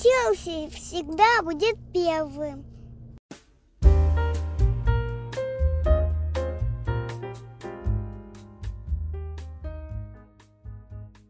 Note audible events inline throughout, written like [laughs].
Челси всегда будет первым.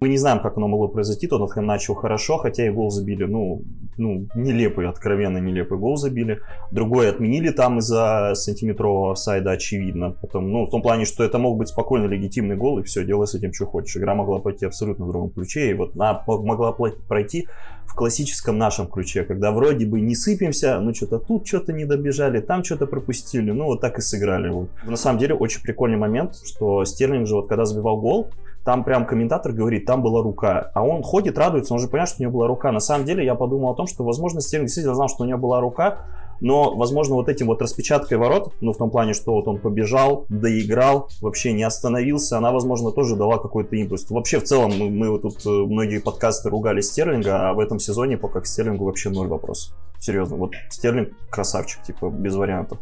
Мы не знаем, как оно могло произойти. Тоттенхэм начал хорошо, хотя и гол забили. Ну, ну, нелепый, откровенно нелепый гол забили. Другой отменили там из-за сантиметрового офсайда, очевидно. Потом, ну, в том плане, что это мог быть спокойно легитимный гол, и все, делай с этим, что хочешь. Игра могла пойти абсолютно в другом ключе, и вот она могла пройти в классическом нашем ключе, когда вроде бы не сыпемся, ну, что-то тут что-то не добежали, там что-то пропустили, ну, вот так и сыграли. Вот. На самом деле, очень прикольный момент, что Стерлинг же вот когда забивал гол, там прям комментатор говорит, там была рука. А он ходит, радуется, он же понимает, что у него была рука. На самом деле я подумал о том, что, возможно, Стерлинг действительно знал, что у него была рука, но, возможно, вот этим вот распечаткой ворот, ну, в том плане, что вот он побежал, доиграл, вообще не остановился, она, возможно, тоже дала какой-то импульс. Вообще, в целом, мы, мы вот тут э, многие подкасты ругали Стерлинга, а в этом сезоне пока к Стерлингу вообще ноль вопросов. Серьезно, вот Стерлинг красавчик, типа, без вариантов.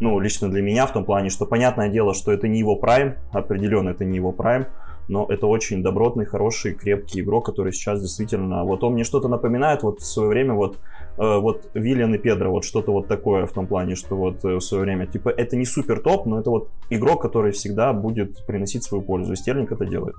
Ну, лично для меня в том плане, что понятное дело, что это не его прайм, определенно это не его прайм, но это очень добротный, хороший, крепкий игрок, который сейчас действительно, вот он мне что-то напоминает, вот в свое время вот, э, вот Виллиан и Педро, вот что-то вот такое в том плане, что вот э, в свое время, типа, это не супер топ, но это вот игрок, который всегда будет приносить свою пользу, и Стерлинг это делает.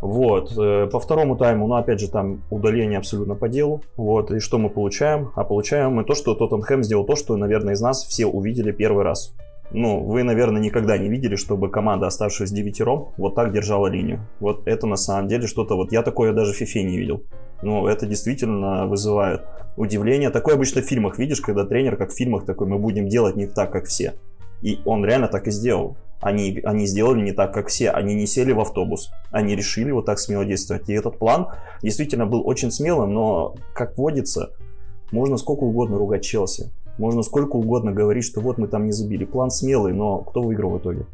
Вот, э, по второму тайму, ну, опять же, там удаление абсолютно по делу, вот, и что мы получаем? А получаем мы то, что Тоттенхэм сделал то, что, наверное, из нас все увидели первый раз. Ну, вы, наверное, никогда не видели, чтобы команда, оставшись девятером, вот так держала линию. Вот это на самом деле что-то, вот я такое даже в фифе не видел. Ну, это действительно вызывает удивление. Такое обычно в фильмах видишь, когда тренер, как в фильмах, такой, мы будем делать не так, как все. И он реально так и сделал. Они, они сделали не так, как все. Они не сели в автобус. Они решили вот так смело действовать. И этот план действительно был очень смелым, но, как водится, можно сколько угодно ругать Челси. Можно сколько угодно говорить, что вот мы там не забили. План смелый, но кто выиграл в итоге?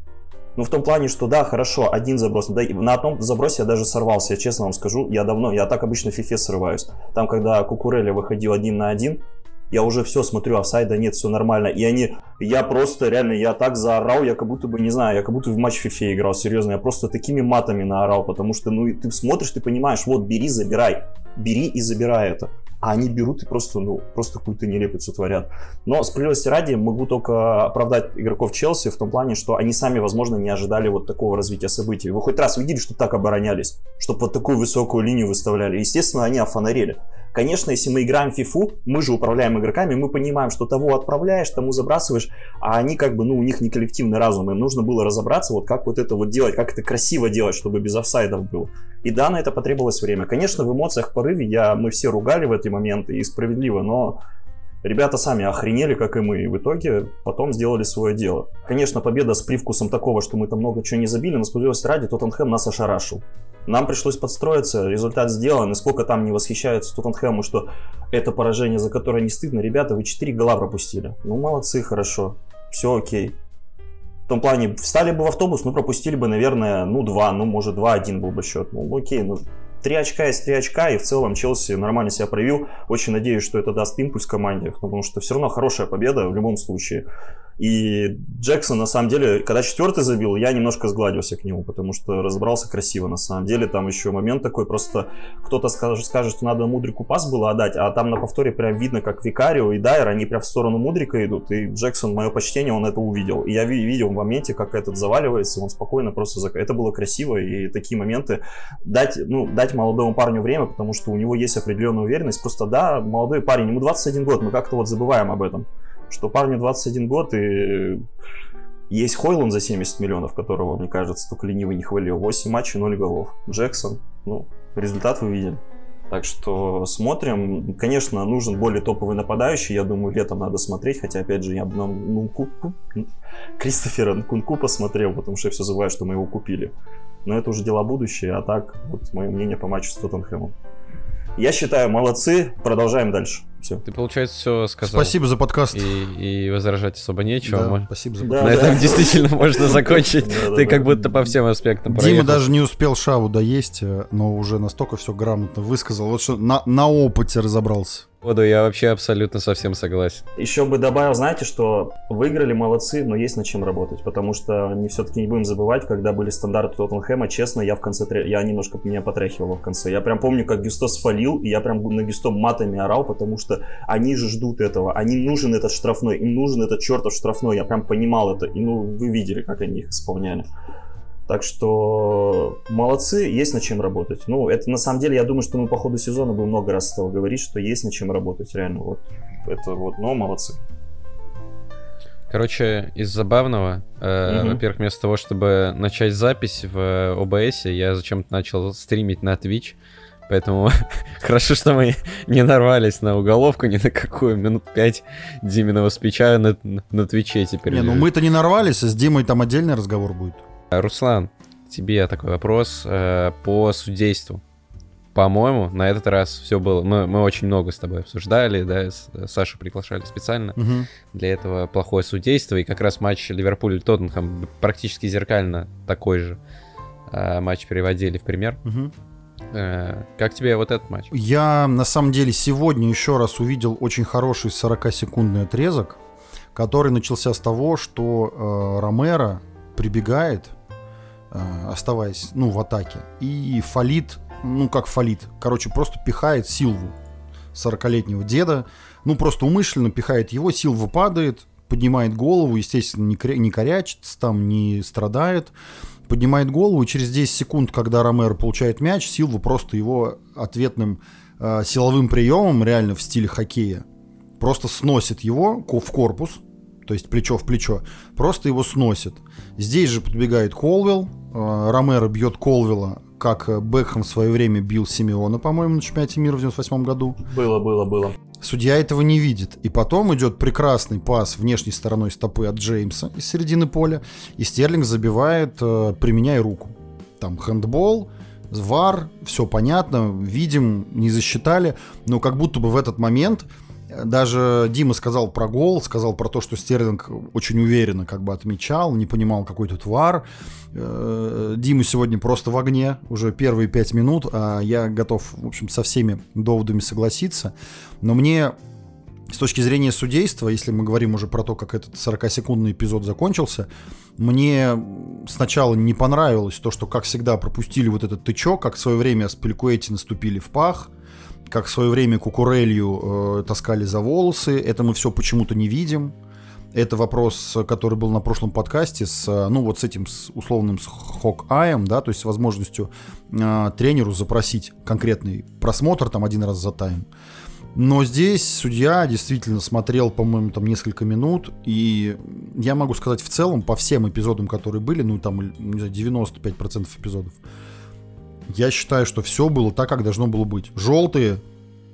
Ну, в том плане, что да, хорошо, один заброс. Да, на одном забросе я даже сорвался, я честно вам скажу. Я давно, я так обычно в фифе срываюсь. Там, когда Кукуреля выходил один на один, я уже все смотрю, офсайда нет, все нормально. И они, я просто реально, я так заорал, я как будто бы, не знаю, я как будто в матч фифе играл, серьезно. Я просто такими матами наорал, потому что, ну, ты смотришь, ты понимаешь, вот, бери, забирай. Бери и забирай это а они берут и просто, ну, просто какую-то нелепицу творят. Но справедливости ради могу только оправдать игроков Челси в том плане, что они сами, возможно, не ожидали вот такого развития событий. Вы хоть раз видели, что так оборонялись, чтобы вот такую высокую линию выставляли? Естественно, они офонарели. Конечно, если мы играем в FIFA, мы же управляем игроками, мы понимаем, что того отправляешь, тому забрасываешь, а они как бы, ну, у них не коллективный разум, им нужно было разобраться, вот как вот это вот делать, как это красиво делать, чтобы без офсайдов было. И да, на это потребовалось время. Конечно, в эмоциях, порыве я, мы все ругали в эти моменты, и справедливо, но Ребята сами охренели, как и мы, и в итоге потом сделали свое дело. Конечно, победа с привкусом такого, что мы там много чего не забили, но справедливости ради, Тоттенхэм нас ошарашил. Нам пришлось подстроиться, результат сделан, и сколько там не восхищаются Тоттенхэму, что это поражение, за которое не стыдно. Ребята, вы 4 гола пропустили. Ну, молодцы, хорошо. Все окей. В том плане, встали бы в автобус, ну, пропустили бы, наверное, ну, 2, ну, может, 2-1 был бы счет. Ну, окей, ну, 3 очка из 3 очка, и в целом Челси нормально себя проявил. Очень надеюсь, что это даст импульс команде, потому что все равно хорошая победа в любом случае. И Джексон, на самом деле, когда четвертый забил, я немножко сгладился к нему, потому что разобрался красиво. На самом деле, там еще момент такой, просто кто-то скажет, скажет что надо Мудрику пас было отдать, а там на повторе прям видно, как Викарио и Дайер, они прям в сторону Мудрика идут, и Джексон, мое почтение, он это увидел. И я видел в моменте, как этот заваливается, он спокойно просто... Зак... Это было красиво, и такие моменты дать, ну, дать молодому парню время, потому что у него есть определенная уверенность. Просто, да, молодой парень, ему 21 год, мы как-то вот забываем об этом что парню 21 год и есть Хойланд за 70 миллионов, которого, мне кажется, только ленивый не хвалил. 8 матчей, 0 голов. Джексон, ну, результат вы видели. Так что смотрим. Конечно, нужен более топовый нападающий. Я думаю, летом надо смотреть. Хотя, опять же, я бы на Нунку... Кристофера Нкунку посмотрел, потому что я все забываю, что мы его купили. Но это уже дела будущее. А так, вот мое мнение по матчу с Тоттенхэмом. Я считаю, молодцы. Продолжаем дальше. Все. Ты, получается, все сказал. Спасибо за подкаст. И, и возражать особо нечего. Да, Мы... спасибо за подкаст. На этом действительно [laughs] можно закончить. Ты как будто по всем аспектам Дима даже не успел шаву доесть, э, но уже настолько все грамотно высказал. Вот что на опыте разобрался. Воду я вообще абсолютно совсем согласен. Еще бы добавил, знаете, что выиграли молодцы, но есть над чем работать, потому что не все-таки не будем забывать, когда были стандарты Тоттенхэма, честно, я в конце, я немножко меня потряхивало в конце. Я прям помню, как Гюсто свалил, и я прям на Гюсто матами орал, потому что они же ждут этого, они нужен этот штрафной, им нужен этот чертов штрафной, я прям понимал это, и ну вы видели, как они их исполняли. Так что молодцы, есть над чем работать. Ну, это на самом деле, я думаю, что мы по ходу сезона будем много раз стал говорить, что есть над чем работать, реально. Вот это вот, но молодцы. Короче, из забавного, э, угу. во-первых, вместо того, чтобы начать запись в OBS, я зачем-то начал стримить на Twitch. Поэтому [laughs] хорошо, что мы не нарвались на уголовку ни на какую. Минут пять Диминого спича на, на Твиче теперь. Не, ну мы-то не нарвались, а с Димой там отдельный разговор будет. Руслан, тебе такой вопрос э, по судейству. По-моему, на этот раз все было. Мы, мы очень много с тобой обсуждали, да, с, Сашу приглашали специально угу. для этого плохое судейство. И как раз матч Ливерпуль и Тоттенхэм практически зеркально такой же э, матч переводили в пример. Угу. Э, как тебе вот этот матч? Я на самом деле сегодня еще раз увидел очень хороший 40-секундный отрезок, который начался с того, что э, Ромеро прибегает Э, оставаясь, ну, в атаке. И фалит, ну, как фалит, короче, просто пихает Силву, 40-летнего деда, ну, просто умышленно пихает его, Силва падает, поднимает голову, естественно, не, не корячится там, не страдает, поднимает голову, и через 10 секунд, когда Ромеро получает мяч, Силва просто его ответным э, силовым приемом, реально в стиле хоккея, просто сносит его в корпус, то есть плечо в плечо, просто его сносит. Здесь же подбегает Колвелл, э, Ромеро бьет Колвелла, как Бекхэм в свое время бил Симеона, по-моему, на чемпионате мира в 98 году. Было, было, было. Судья этого не видит. И потом идет прекрасный пас внешней стороной стопы от Джеймса из середины поля, и Стерлинг забивает, э, применяя руку. Там хендбол, ВАР, все понятно, видим, не засчитали, но как будто бы в этот момент даже Дима сказал про гол, сказал про то, что Стерлинг очень уверенно как бы отмечал, не понимал, какой тут вар. Э, Дима сегодня просто в огне, уже первые пять минут, а я готов, в общем, со всеми доводами согласиться. Но мне с точки зрения судейства, если мы говорим уже про то, как этот 40-секундный эпизод закончился, мне сначала не понравилось то, что, как всегда, пропустили вот этот тычок, как в свое время с Пелькуэти наступили в пах, как в свое время Кукурелью э, таскали за волосы. Это мы все почему-то не видим. Это вопрос, который был на прошлом подкасте с, э, ну, вот с этим с условным с Хок-Аем, да, то есть с возможностью э, тренеру запросить конкретный просмотр там один раз за тайм. Но здесь судья действительно смотрел, по-моему, там несколько минут, и я могу сказать в целом, по всем эпизодам, которые были, ну, там, не знаю, 95% эпизодов, я считаю, что все было так, как должно было быть. Желтые,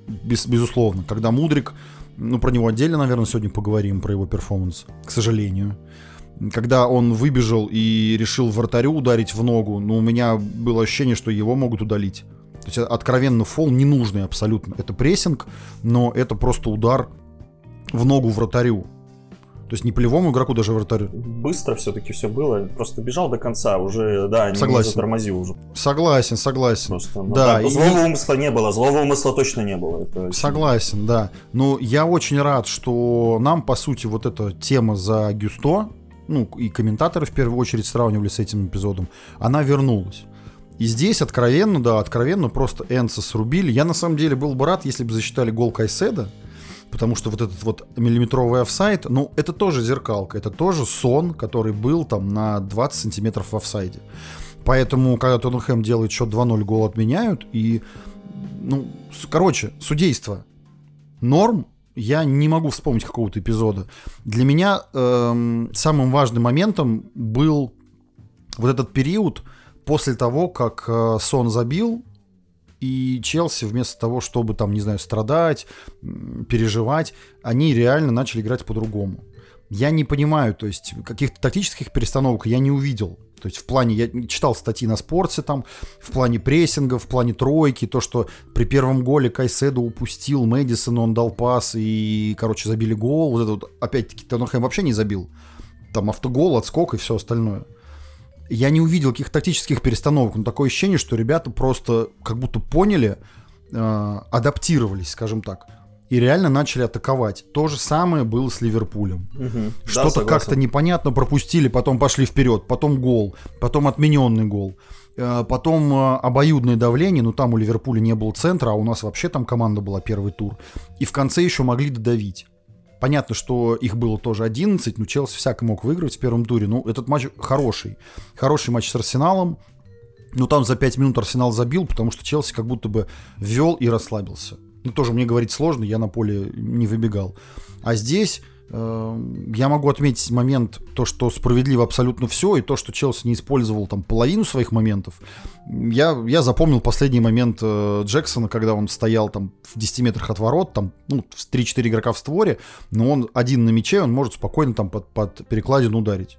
без, безусловно. Когда Мудрик, ну, про него отдельно, наверное, сегодня поговорим, про его перформанс, к сожалению. Когда он выбежал и решил вратарю ударить в ногу, ну, у меня было ощущение, что его могут удалить. То есть откровенно фол ненужный абсолютно. Это прессинг, но это просто удар в ногу вратарю. То есть не полевому игроку, даже вратарю. Быстро все-таки все было. Просто бежал до конца, уже, да, согласен. не затормозил уже. Согласен, согласен. Просто, ну, да, да, и... Злого умысла не было, злого умысла точно не было. Это... Согласен, да. Но я очень рад, что нам, по сути, вот эта тема за Гюсто, ну, и комментаторы в первую очередь сравнивали с этим эпизодом, она вернулась. И здесь откровенно, да, откровенно просто Энса срубили. Я на самом деле был бы рад, если бы засчитали гол Кайседа, потому что вот этот вот миллиметровый офсайд, ну, это тоже зеркалка, это тоже сон, который был там на 20 сантиметров в офсайде. Поэтому, когда Тоттенхэм делает счет 2-0, гол отменяют, и, ну, короче, судейство норм, я не могу вспомнить какого-то эпизода. Для меня эм, самым важным моментом был вот этот период после того, как э, Сон забил, и Челси вместо того, чтобы там, не знаю, страдать, переживать, они реально начали играть по-другому. Я не понимаю, то есть каких-то тактических перестановок я не увидел. То есть в плане, я читал статьи на спорте там, в плане прессинга, в плане тройки, то, что при первом голе Кайседо упустил Мэдисон, он дал пас и, короче, забили гол. Вот это вот, опять-таки, Тоттенхэм вообще не забил. Там автогол, отскок и все остальное я не увидел каких-то тактических перестановок, но такое ощущение, что ребята просто как будто поняли, э, адаптировались, скажем так. и реально начали атаковать. То же самое было с Ливерпулем. Угу. Что-то да, как-то непонятно пропустили, потом пошли вперед, потом гол, потом отмененный гол. Э, потом э, обоюдное давление, ну там у Ливерпуля не было центра, а у нас вообще там команда была первый тур. И в конце еще могли додавить. Понятно, что их было тоже 11, но Челси всяко мог выиграть в первом туре. Ну, этот матч хороший. Хороший матч с Арсеналом. Ну, там за 5 минут Арсенал забил, потому что Челси как будто бы ввел и расслабился. Ну, тоже мне говорить сложно, я на поле не выбегал. А здесь я могу отметить момент, то, что справедливо абсолютно все, и то, что Челси не использовал там половину своих моментов. Я, я запомнил последний момент э, Джексона, когда он стоял там в 10 метрах от ворот, там ну, 3-4 игрока в створе, но он один на мяче, он может спокойно там под, под перекладину ударить.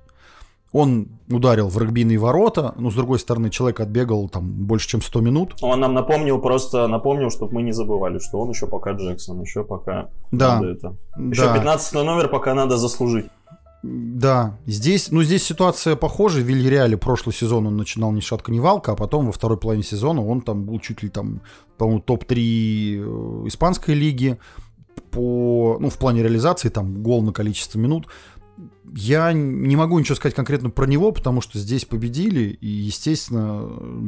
Он ударил в регбийные ворота, но с другой стороны человек отбегал там больше, чем 100 минут. Он нам напомнил, просто напомнил, чтобы мы не забывали, что он еще пока Джексон, еще пока да. надо это. Еще да. 15 номер пока надо заслужить. Да, здесь, ну здесь ситуация похожа. В Вильяреале прошлый сезон он начинал ни шатка, ни валка, а потом во второй половине сезона он там был чуть ли там, по-моему, топ-3 э, испанской лиги по, ну, в плане реализации, там, гол на количество минут. Я не могу ничего сказать конкретно про него, потому что здесь победили, и, естественно,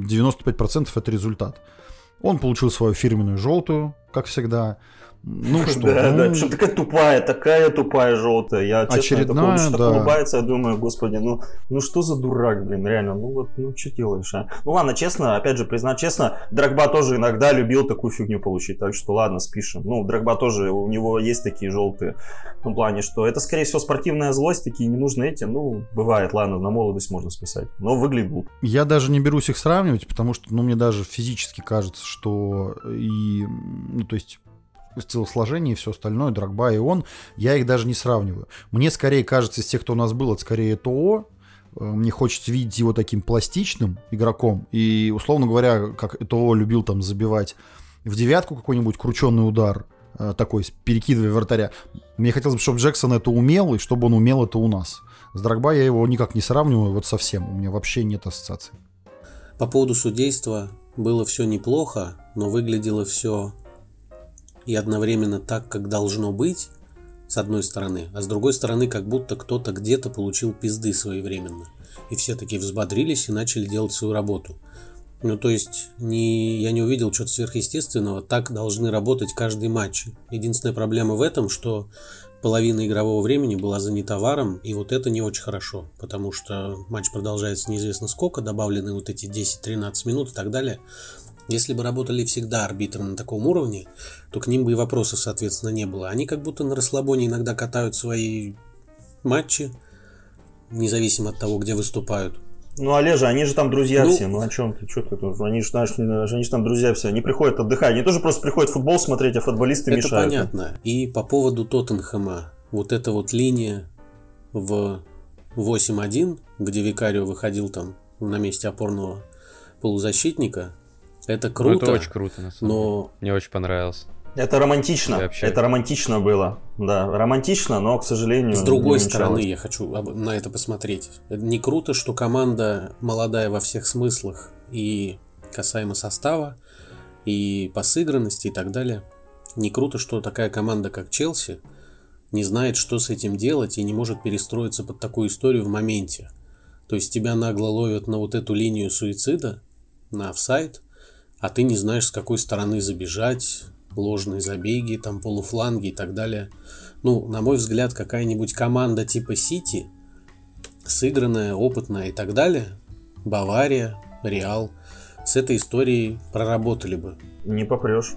95% это результат. Он получил свою фирменную желтую, как всегда. Ну [laughs] что? Да, ну... да, причем такая тупая, такая тупая желтая. Я честно Очередная, такой, да. улыбается, я думаю, господи, ну, ну что за дурак, блин, реально, ну вот, ну что делаешь, а? Ну ладно, честно, опять же, признать честно, Драгба тоже иногда любил такую фигню получить, так что ладно, спишем. Ну, Драгба тоже, у него есть такие желтые, в том плане, что это, скорее всего, спортивная злость, такие не нужны эти, ну, бывает, ладно, на молодость можно списать, но выглядит. Я даже не берусь их сравнивать, потому что, ну, мне даже физически кажется, что и, ну, то есть телосложение и все остальное, Драгба и он, я их даже не сравниваю. Мне скорее кажется, из тех, кто у нас был, это скорее ТО, э, мне хочется видеть его таким пластичным игроком. И, условно говоря, как ТО любил там забивать в девятку какой-нибудь крученный удар, э, такой, перекидывая вратаря. Мне хотелось бы, чтобы Джексон это умел, и чтобы он умел это у нас. С Драгба я его никак не сравниваю, вот совсем. У меня вообще нет ассоциаций. По поводу судейства было все неплохо, но выглядело все и одновременно так, как должно быть, с одной стороны, а с другой стороны, как будто кто-то где-то получил пизды своевременно. И все таки взбодрились и начали делать свою работу. Ну, то есть, не, я не увидел чего-то сверхъестественного. Так должны работать каждый матч. Единственная проблема в этом, что половина игрового времени была занята варом, и вот это не очень хорошо, потому что матч продолжается неизвестно сколько, добавлены вот эти 10-13 минут и так далее. Если бы работали всегда арбитры на таком уровне, то к ним бы и вопросов, соответственно, не было. Они как будто на расслабоне иногда катают свои матчи, независимо от того, где выступают. Ну, Олежа, они же там друзья ну, все. Ну, о чем ты? Что ты тут? Они же, знаешь, они же там друзья все. Они приходят отдыхать. Они тоже просто приходят футбол смотреть, а футболисты это мешают. Это понятно. И по поводу Тоттенхэма. Вот эта вот линия в 8-1, где Викарио выходил там на месте опорного полузащитника, это круто. Ну, это очень круто, на самом но... деле. Мне очень понравилось. Это романтично. Вообще... Это романтично было. Да, романтично, но, к сожалению... С другой стороны, я хочу на это посмотреть. Не круто, что команда молодая во всех смыслах. И касаемо состава, и по сыгранности и так далее. Не круто, что такая команда, как Челси, не знает, что с этим делать и не может перестроиться под такую историю в моменте. То есть тебя нагло ловят на вот эту линию суицида, на офсайд, а ты не знаешь, с какой стороны забежать, ложные забеги, там полуфланги и так далее. Ну, на мой взгляд, какая-нибудь команда типа Сити, сыгранная, опытная и так далее, Бавария, Реал, с этой историей проработали бы. Не попрешь.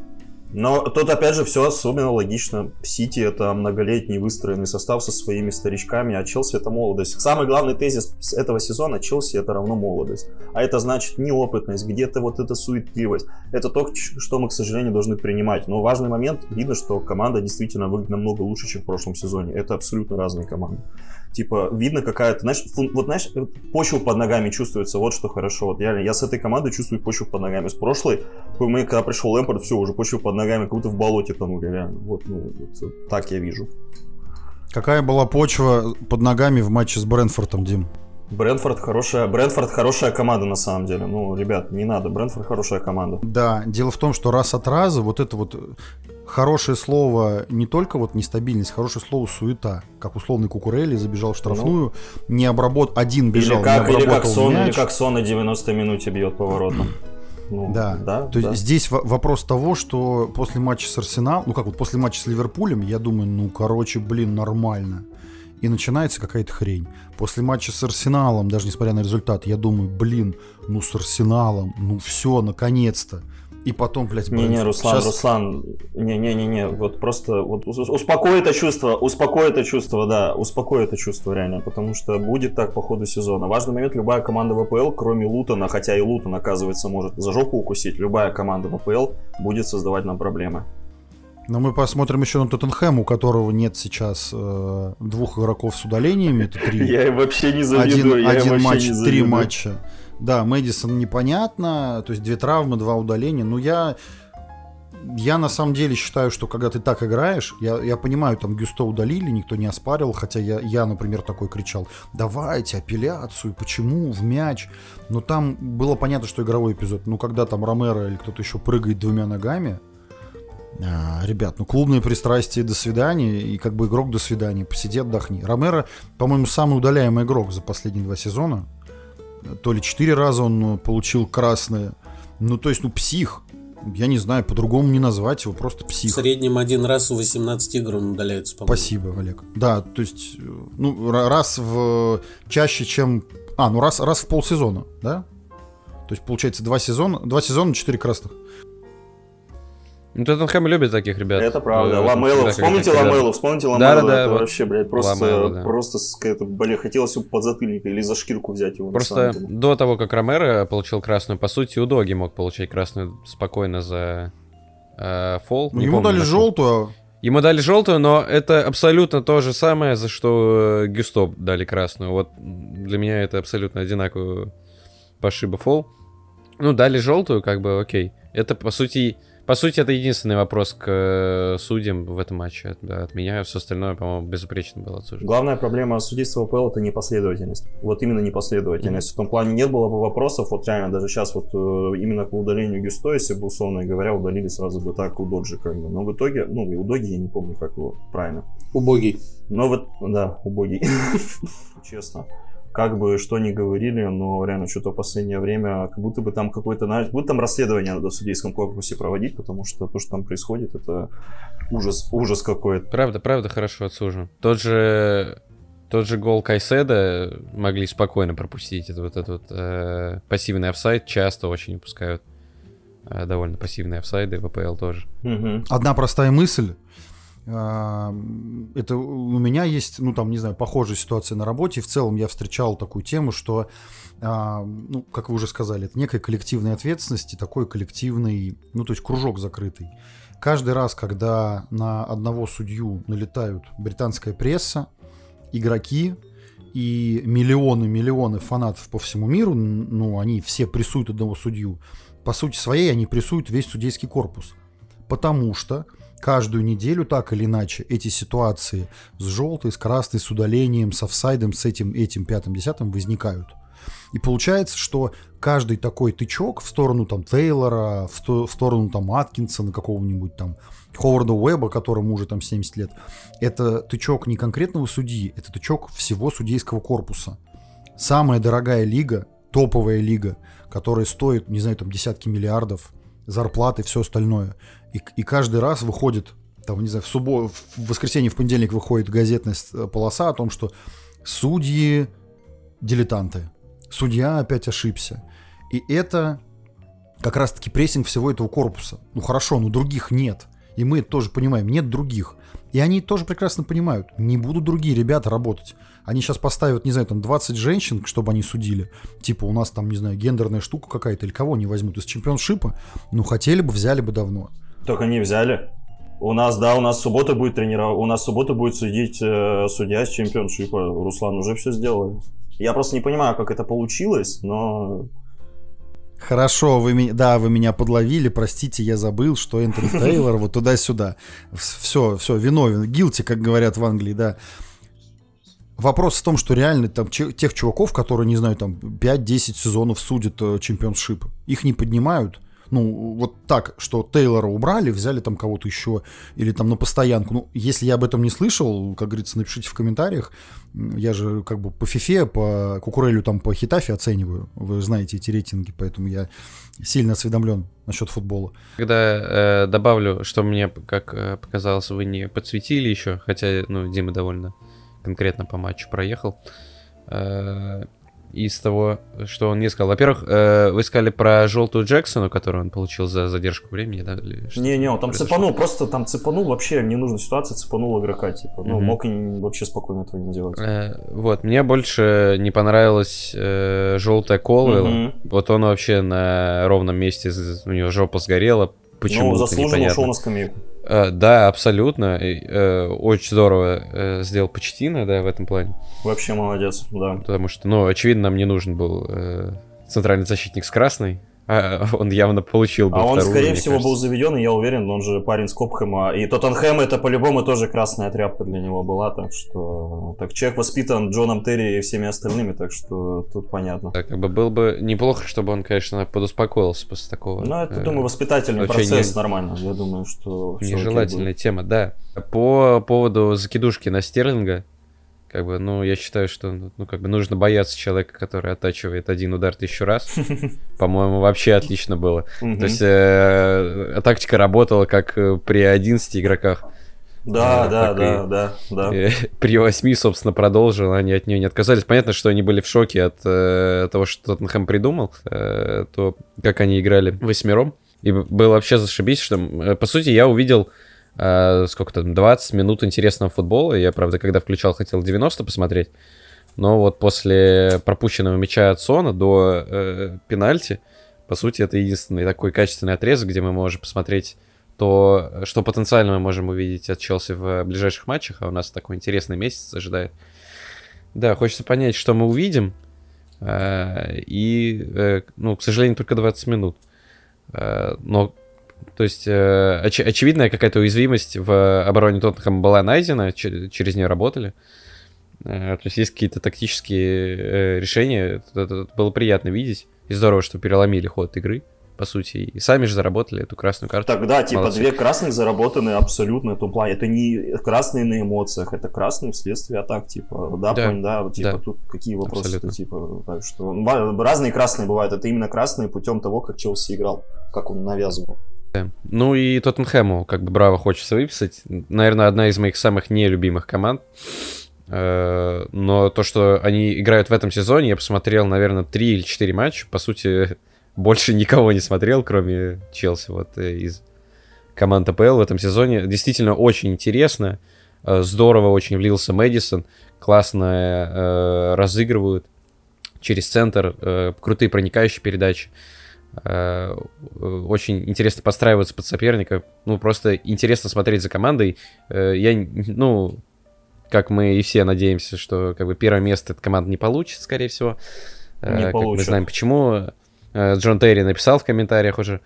Но тут опять же все особенно логично. Сити это многолетний выстроенный состав со своими старичками, а Челси это молодость. Самый главный тезис этого сезона Челси это равно молодость. А это значит неопытность, где-то вот эта суетливость. Это то, что мы, к сожалению, должны принимать. Но важный момент, видно, что команда действительно выглядит намного лучше, чем в прошлом сезоне. Это абсолютно разные команды типа, видно какая-то, знаешь, фун, вот, знаешь, почва под ногами чувствуется, вот что хорошо. Вот реально, я с этой командой чувствую почву под ногами. С прошлой, мы, когда пришел Лэмпорт, все, уже почва под ногами, как будто в болоте тонули, реально. Вот, ну, вот, так я вижу. Какая была почва под ногами в матче с Брэнфортом, Дим? Брэнфорд хорошая, Брэнфорд хорошая команда на самом деле. Ну, ребят, не надо, Брэнфорд хорошая команда. Да, дело в том, что раз от раза вот это вот хорошее слово не только вот нестабильность, хорошее слово суета. Как условный Кукурелли забежал в штрафную, ну, не обработ... один бежал, или как, не или как обработал сон, мяч. Или как сон на 90 минуте бьет поворотом. [clears throat] Ну, да. да, то да. есть здесь вопрос того, что после матча с Арсеналом, ну как вот после матча с Ливерпулем, я думаю, ну короче, блин, нормально. И начинается какая-то хрень. После матча с Арсеналом, даже несмотря на результат, я думаю, блин, ну с Арсеналом, ну все, наконец-то. И потом, блядь, Не-не, Руслан, Сейчас... Руслан, не-не-не-не, вот просто вот успокой это чувство, успокой это чувство, да, успокой это чувство реально, потому что будет так по ходу сезона. Важный момент, любая команда ВПЛ, кроме Лутона, хотя и Лутон, оказывается, может за жопу укусить, любая команда ВПЛ будет создавать нам проблемы. Но мы посмотрим еще на Тоттенхэм, у которого нет сейчас э, двух игроков с удалениями. Это три. [laughs] Я вообще не завидую. Один, один матч, три матча. Да, Мэдисон непонятно, то есть две травмы, два удаления. Но я, я на самом деле считаю, что когда ты так играешь, я, я понимаю, там Гюсто удалили, никто не оспаривал, хотя я, я, например, такой кричал, давайте апелляцию, почему, в мяч. Но там было понятно, что игровой эпизод. Ну, когда там Ромеро или кто-то еще прыгает двумя ногами, ребят, ну клубные пристрастия до свидания, и как бы игрок до свидания, посиди, отдохни. Ромеро, по-моему, самый удаляемый игрок за последние два сезона то ли четыре раза он э, получил красное. Ну, то есть, ну, псих. Я не знаю, по-другому не назвать его, просто псих. В среднем один раз в 18 игр он удаляется, по-моему. Спасибо, Олег. Да, то есть, ну, раз в... чаще, чем... А, ну, раз, раз в полсезона, да? То есть, получается, два сезона, два сезона, четыре красных. Ну, Тоттенхэм любит таких ребят. Это правда. Ламелу. Вспомните Ламелу, вспомните Ламелу. Да, да, да. Это вот. вообще, блядь, просто, Ламелу, да. просто это, блядь, хотелось его под затыльник или за шкирку взять его. Просто до того, как Ромеро получил красную, по сути, Удоги мог получать красную спокойно за э, фол. Ну, ему помню, дали желтую. Ему дали желтую, но это абсолютно то же самое, за что э, Гюсто дали красную. Вот для меня это абсолютно одинаково пошиба фол. Ну, дали желтую, как бы, окей. Это, по сути, по сути, это единственный вопрос к э, судьям в этом матче. Да, от меня все остальное, по-моему, безупречно было отсуждено. Главная проблема судейства ПЛ это непоследовательность. Вот именно непоследовательность. Mm-hmm. В том плане нет было бы вопросов, вот реально даже сейчас вот э, именно по удалению Гюсто, если бы, условно говоря, удалили сразу бы так у Доджи как бы. Но в итоге, ну, и у Доги я не помню, как его правильно. Убогий. Но вот, да, убогий. [laughs] Честно как бы что ни говорили, но реально что-то в последнее время, как будто бы там какое-то, будто там расследование надо в судейском корпусе проводить, потому что то, что там происходит, это ужас, ужас какой-то. Правда, правда, хорошо отсужу. Тот же тот же гол Кайседа могли спокойно пропустить. Это вот этот э, пассивный офсайд часто очень упускают. Э, довольно пассивные офсайды в АПЛ тоже. Угу. Одна простая мысль. Это у меня есть, ну там, не знаю, похожая ситуация на работе. В целом я встречал такую тему, что, ну, как вы уже сказали, это некая коллективная ответственность и такой коллективный, ну, то есть кружок закрытый. Каждый раз, когда на одного судью налетают британская пресса, игроки и миллионы-миллионы фанатов по всему миру, ну, они все прессуют одного судью, по сути своей они прессуют весь судейский корпус. Потому что каждую неделю так или иначе эти ситуации с желтой, с красной, с удалением, с офсайдом, с этим, этим, пятым, десятым возникают. И получается, что каждый такой тычок в сторону там Тейлора, в, то, в сторону там Аткинсона какого-нибудь там, Ховарда Уэба, которому уже там 70 лет, это тычок не конкретного судьи, это тычок всего судейского корпуса. Самая дорогая лига, топовая лига, которая стоит, не знаю, там десятки миллиардов, зарплаты, все остальное. И, и каждый раз выходит, там, не знаю, в субботу, в воскресенье, в понедельник выходит газетная э, полоса о том, что судьи дилетанты. Судья опять ошибся. И это как раз-таки прессинг всего этого корпуса. Ну хорошо, но других нет. И мы это тоже понимаем, нет других. И они тоже прекрасно понимают, не будут другие ребята работать. Они сейчас поставят, не знаю, там 20 женщин, чтобы они судили. Типа у нас там, не знаю, гендерная штука какая-то, или кого не возьмут из чемпионшипа. Ну, хотели бы, взяли бы давно. Только не взяли. У нас, да, у нас суббота будет тренировать, у нас суббота будет судить э, судья с чемпионшипа. Руслан уже все сделали. Я просто не понимаю, как это получилось, но... Хорошо, вы меня, да, вы меня подловили, простите, я забыл, что Энтони [laughs] Тейлор вот туда-сюда. Все, все, виновен, гилти, как говорят в Англии, да. Вопрос в том, что реально там тех чуваков, которые, не знаю, там 5-10 сезонов судят э, чемпионшип, их не поднимают. Ну, вот так, что Тейлора убрали, взяли там кого-то еще, или там на постоянку. Ну, если я об этом не слышал, как говорится, напишите в комментариях. Я же как бы по Фифе, по Кукурелю, там по Хитафе оцениваю. Вы знаете эти рейтинги, поэтому я сильно осведомлен насчет футбола. Когда э, добавлю, что мне, как э, показалось, вы не подсветили еще, хотя, ну, Дима довольно конкретно по матчу проехал. Э, из того, что он не сказал. Во-первых, э, вы сказали про желтую Джексона, которую он получил за задержку времени, да? Не-не, он там произошло? цепанул, просто там цепанул вообще в ненужной ситуации, цепанул игрока, типа. Ну, mm-hmm. мог и вообще спокойно этого не делать. Э, вот, мне больше не понравилась э, желтая Колвелла. Mm-hmm. Вот он вообще на ровном месте, у него жопа сгорела. Почему? Ну, заслуженно ушел на скамейку. Uh, да, абсолютно. Uh, очень здорово uh, сделал Почтина, да, в этом плане. Вообще молодец, да. Потому что, ну, очевидно, нам не нужен был центральный защитник с красной. [laughs] А, он явно получил бы А он, скорее всего, кажется. был заведен, и я уверен, он же парень с Копхэма. И Тоттенхэм это по-любому тоже красная тряпка для него была, так что... Так человек воспитан Джоном Терри и всеми остальными, так что тут понятно. Так, как бы было бы неплохо, чтобы он, конечно, подуспокоился после такого. Ну, это, э, думаю, воспитательный процесс не... нормально. Я думаю, что... Нежелательная тема, да. По поводу закидушки на Стерлинга, как бы, ну, я считаю, что, ну, как бы нужно бояться человека, который оттачивает один удар тысячу раз. [laughs] По-моему, вообще отлично было. То есть э, тактика работала как э, при 11 игроках. Да, а, да, да, да, да. [laughs] При 8, собственно, продолжил, они от нее не отказались. Понятно, что они были в шоке от э, того, что Тоттенхэм придумал, э, то, как они играли восьмером. И было вообще зашибись, что, э, по сути, я увидел э, сколько там, 20 минут интересного футбола. Я, правда, когда включал, хотел 90 посмотреть. Но вот после пропущенного мяча от Сона до э, пенальти, по сути, это единственный такой качественный отрезок, где мы можем посмотреть то, что потенциально мы можем увидеть от Челси в ближайших матчах, а у нас такой интересный месяц ожидает. Да, хочется понять, что мы увидим. Э, и, э, ну, к сожалению, только 20 минут. Э, но то есть э, оч- очевидная какая-то уязвимость в обороне Тоттенхэма была найдена, ч- через нее работали. Э, то есть есть какие-то тактические э, решения, это, это было приятно видеть. И здорово, что переломили ход игры, по сути, и сами же заработали эту красную карту. Тогда, типа, Молодцы. две красных заработаны абсолютно в том плане. Это не красные на эмоциях, это красные вследствие атак, типа, да, да, понь, да типа, да. тут какие вопросы, типа, так что разные красные бывают, это именно красные путем того, как Челси играл, как он навязывал. Ну и Тоттенхэму как бы браво хочется выписать. Наверное, одна из моих самых нелюбимых команд. Э, но то, что они играют в этом сезоне, я посмотрел, наверное, 3 или 4 матча. По сути, [laughs] больше никого не смотрел, кроме Челси вот э, из команд АПЛ в этом сезоне. Действительно очень интересно. Э, здорово очень влился Мэдисон. Классно разыгрывают через центр. Крутые проникающие передачи. Э, очень интересно подстраиваться под соперника. Ну, просто интересно смотреть за командой. Э, я, ну, как мы и все надеемся, что как бы первое место эта команда не получит, скорее всего. Э, не как получит. мы знаем почему. Джон Терри написал в комментариях уже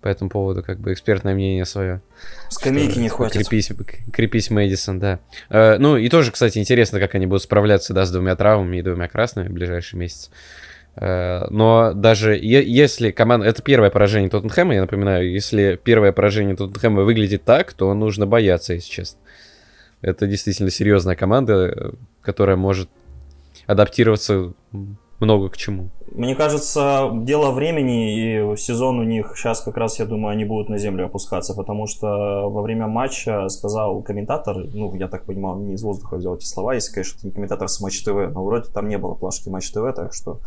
по этому поводу, как бы экспертное мнение свое. Скамейки не хватит. Крепись, крепись Мэдисон, да. ну и тоже, кстати, интересно, как они будут справляться, да, с двумя травмами и двумя красными в ближайший месяц. Э, но даже если команда... Это первое поражение Тоттенхэма, я напоминаю. Если первое поражение Тоттенхэма выглядит так, то нужно бояться, если честно. Это действительно серьезная команда, которая может адаптироваться много к чему. Мне кажется, дело времени, и сезон у них сейчас как раз, я думаю, они будут на землю опускаться, потому что во время матча сказал комментатор, ну, я так понимаю, не из воздуха взял эти слова, если, конечно, это не комментатор с Матч ТВ, но вроде там не было плашки Матч ТВ, так что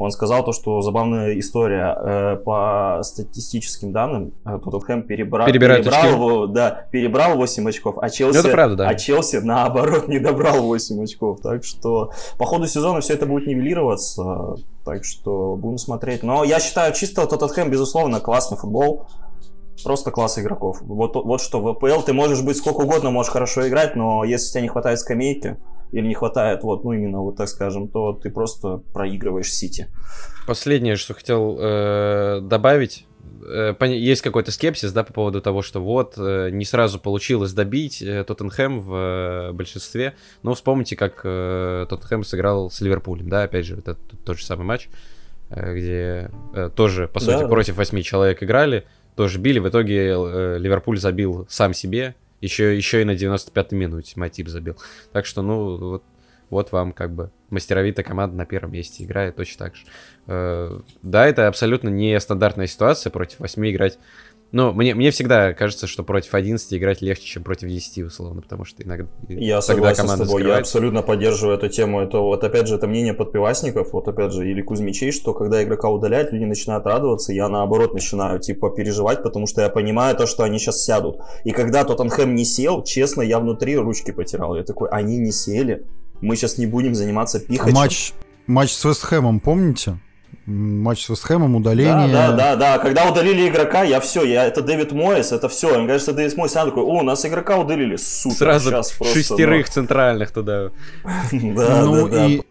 он сказал то, что забавная история. Э, по статистическим данным, э, Тоттенхэм перебрал, перебрал, да, перебрал 8 очков, а Челси, ну, правда, да. а Челси, наоборот, не добрал 8 очков. Так что по ходу сезона все это будет нивелироваться. Так что будем смотреть. Но я считаю, чисто Тоттенхэм, безусловно, классный футбол. Просто класс игроков. Вот, вот что в АПЛ ты можешь быть сколько угодно, можешь хорошо играть, но если тебе не хватает скамейки, или не хватает, вот, ну именно вот так скажем, то ты просто проигрываешь Сити. Последнее, что хотел э, добавить, есть какой-то скепсис, да, по поводу того, что вот, э, не сразу получилось добить Тоттенхэм в большинстве. Но вспомните, как Тоттенхэм сыграл с Ливерпулем, да, опять же, это тот же самый матч, где тоже, по сути, да, против восьми человек играли, тоже били, в итоге Ливерпуль забил сам себе, еще, еще и на 95-й минуте Матип забил. Так что, ну, вот вот вам как бы мастеровитая команда на первом месте играет точно так же. Э, да, это абсолютно не стандартная ситуация против 8 играть. Но мне, мне всегда кажется, что против 11 играть легче, чем против 10, условно, потому что иногда Я согласен с тобой, я абсолютно поддерживаю эту тему. Это вот опять же, это мнение подпивасников, вот опять же, или Кузьмичей, что когда игрока удаляют, люди начинают радоваться, я наоборот начинаю, типа, переживать, потому что я понимаю то, что они сейчас сядут. И когда Тоттенхэм не сел, честно, я внутри ручки потирал. Я такой, они не сели, мы сейчас не будем заниматься пихачем. Матч, матч с Вестхэмом, помните? Матч с Вестхэмом, удаление. Да, да, да, да. Когда удалили игрока, я все, я это Дэвид Мойс, это все. Мне кажется, Дэвид Мойс, я такой, о, у нас игрока удалили, супер. Сразу сейчас шестерых просто, центральных туда. [laughs] Да, ну, да, и,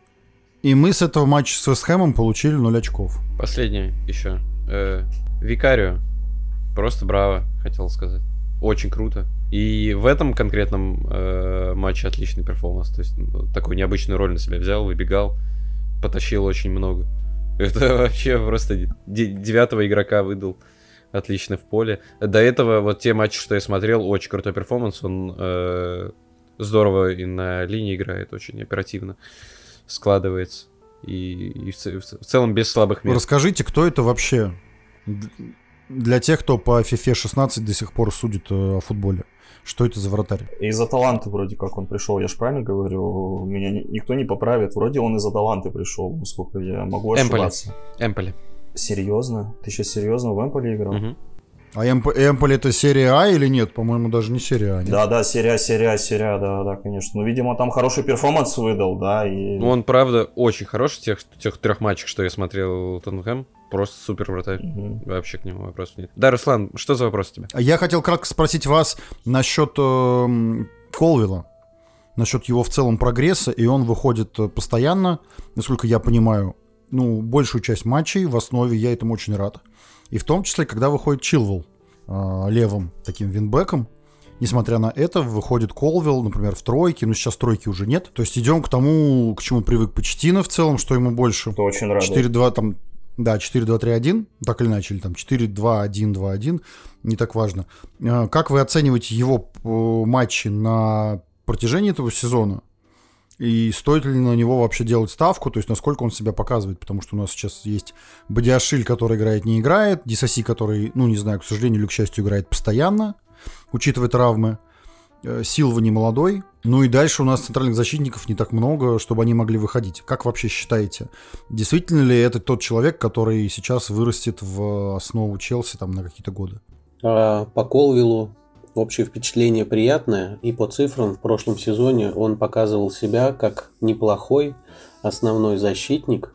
и мы с этого матча с Вестхэмом получили 0 очков. Последнее еще. Э, Викарио. Просто браво, хотел сказать. Очень круто. И в этом конкретном э, матче отличный перформанс. То есть ну, такую необычную роль на себя взял, выбегал, потащил очень много. [laughs] Это вообще просто девятого игрока выдал отлично в поле. До этого вот те матчи, что я смотрел, очень крутой перформанс. Он э, здорово и на линии играет, очень оперативно складывается. И, и в, в целом без слабых мест. Расскажите, кто это вообще? Для тех, кто по FIFA 16 до сих пор судит э, о футболе. Что это за вратарь? Из-за таланта вроде как он пришел, я же правильно говорю? Меня никто не поправит. Вроде он из-за таланта пришел, насколько я могу ошибаться. Эмполи. Серьезно? Ты сейчас серьезно в Эмполи играл? Угу. А Эмполи это серия А или нет? По-моему, даже не серия А. Нет? Да, да, серия, серия, серия, да, да, конечно. Ну, видимо, там хороший перформанс выдал, да. И... Он, правда, очень хороший тех, тех трех матчах, что я смотрел Тоттенхэм. Просто супер вратарь. Угу. Вообще к нему вопросов нет. Да, Руслан, что за вопрос у тебя? Я хотел кратко спросить вас насчет э, Колвилла. Насчет его в целом прогресса. И он выходит э, постоянно, насколько я понимаю, ну, большую часть матчей в основе. Я этому очень рад. И в том числе, когда выходит Чилвелл э, левым таким винбеком, Несмотря на это, выходит Колвилл, например, в тройке, но сейчас тройки уже нет. То есть идем к тому, к чему привык Почтина в целом, что ему больше. Это очень рад. 4-2, там, да, 4-2-3-1, так или иначе, или там 4-2-1-2-1, не так важно. А, как вы оцениваете его э, матчи на протяжении этого сезона? И стоит ли на него вообще делать ставку, то есть насколько он себя показывает, потому что у нас сейчас есть Бадиашиль, который играет, не играет, Дисаси, который, ну не знаю, к сожалению или к счастью, играет постоянно, учитывая травмы. Э, Силва не молодой. Ну и дальше у нас центральных защитников не так много, чтобы они могли выходить. Как вообще считаете, действительно ли это тот человек, который сейчас вырастет в основу Челси там на какие-то годы? А, по Колвиллу общее впечатление приятное, и по цифрам в прошлом сезоне он показывал себя как неплохой основной защитник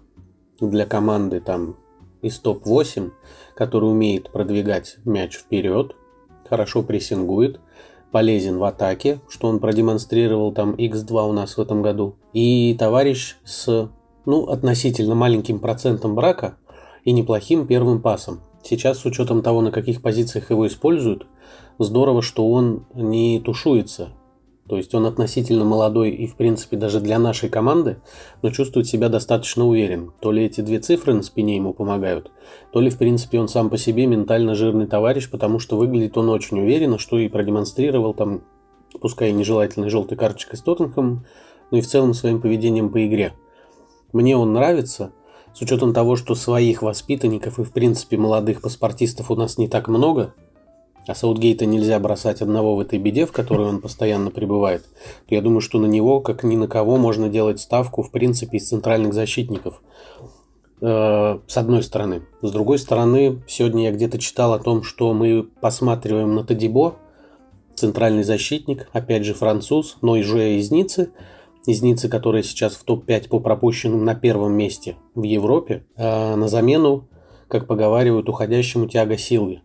для команды там из топ-8, который умеет продвигать мяч вперед, хорошо прессингует, полезен в атаке, что он продемонстрировал там X2 у нас в этом году. И товарищ с, ну, относительно маленьким процентом брака и неплохим первым пасом. Сейчас, с учетом того, на каких позициях его используют, здорово, что он не тушуется то есть он относительно молодой и, в принципе, даже для нашей команды, но чувствует себя достаточно уверен. То ли эти две цифры на спине ему помогают, то ли, в принципе, он сам по себе ментально жирный товарищ, потому что выглядит он очень уверенно, что и продемонстрировал там, пускай и нежелательной желтой карточкой с Тоттенхэмом, но и в целом своим поведением по игре. Мне он нравится, с учетом того, что своих воспитанников и, в принципе, молодых паспортистов у нас не так много – а Саутгейта нельзя бросать одного в этой беде, в которой он постоянно пребывает, то я думаю, что на него, как ни на кого, можно делать ставку, в принципе, из центральных защитников. Э, с одной стороны. С другой стороны, сегодня я где-то читал о том, что мы посматриваем на Тадибо, центральный защитник, опять же француз, но и уже из Ниццы, из Ниццы, которая сейчас в топ-5 по пропущенным на первом месте в Европе, э, на замену, как поговаривают, уходящему Тиаго Силви.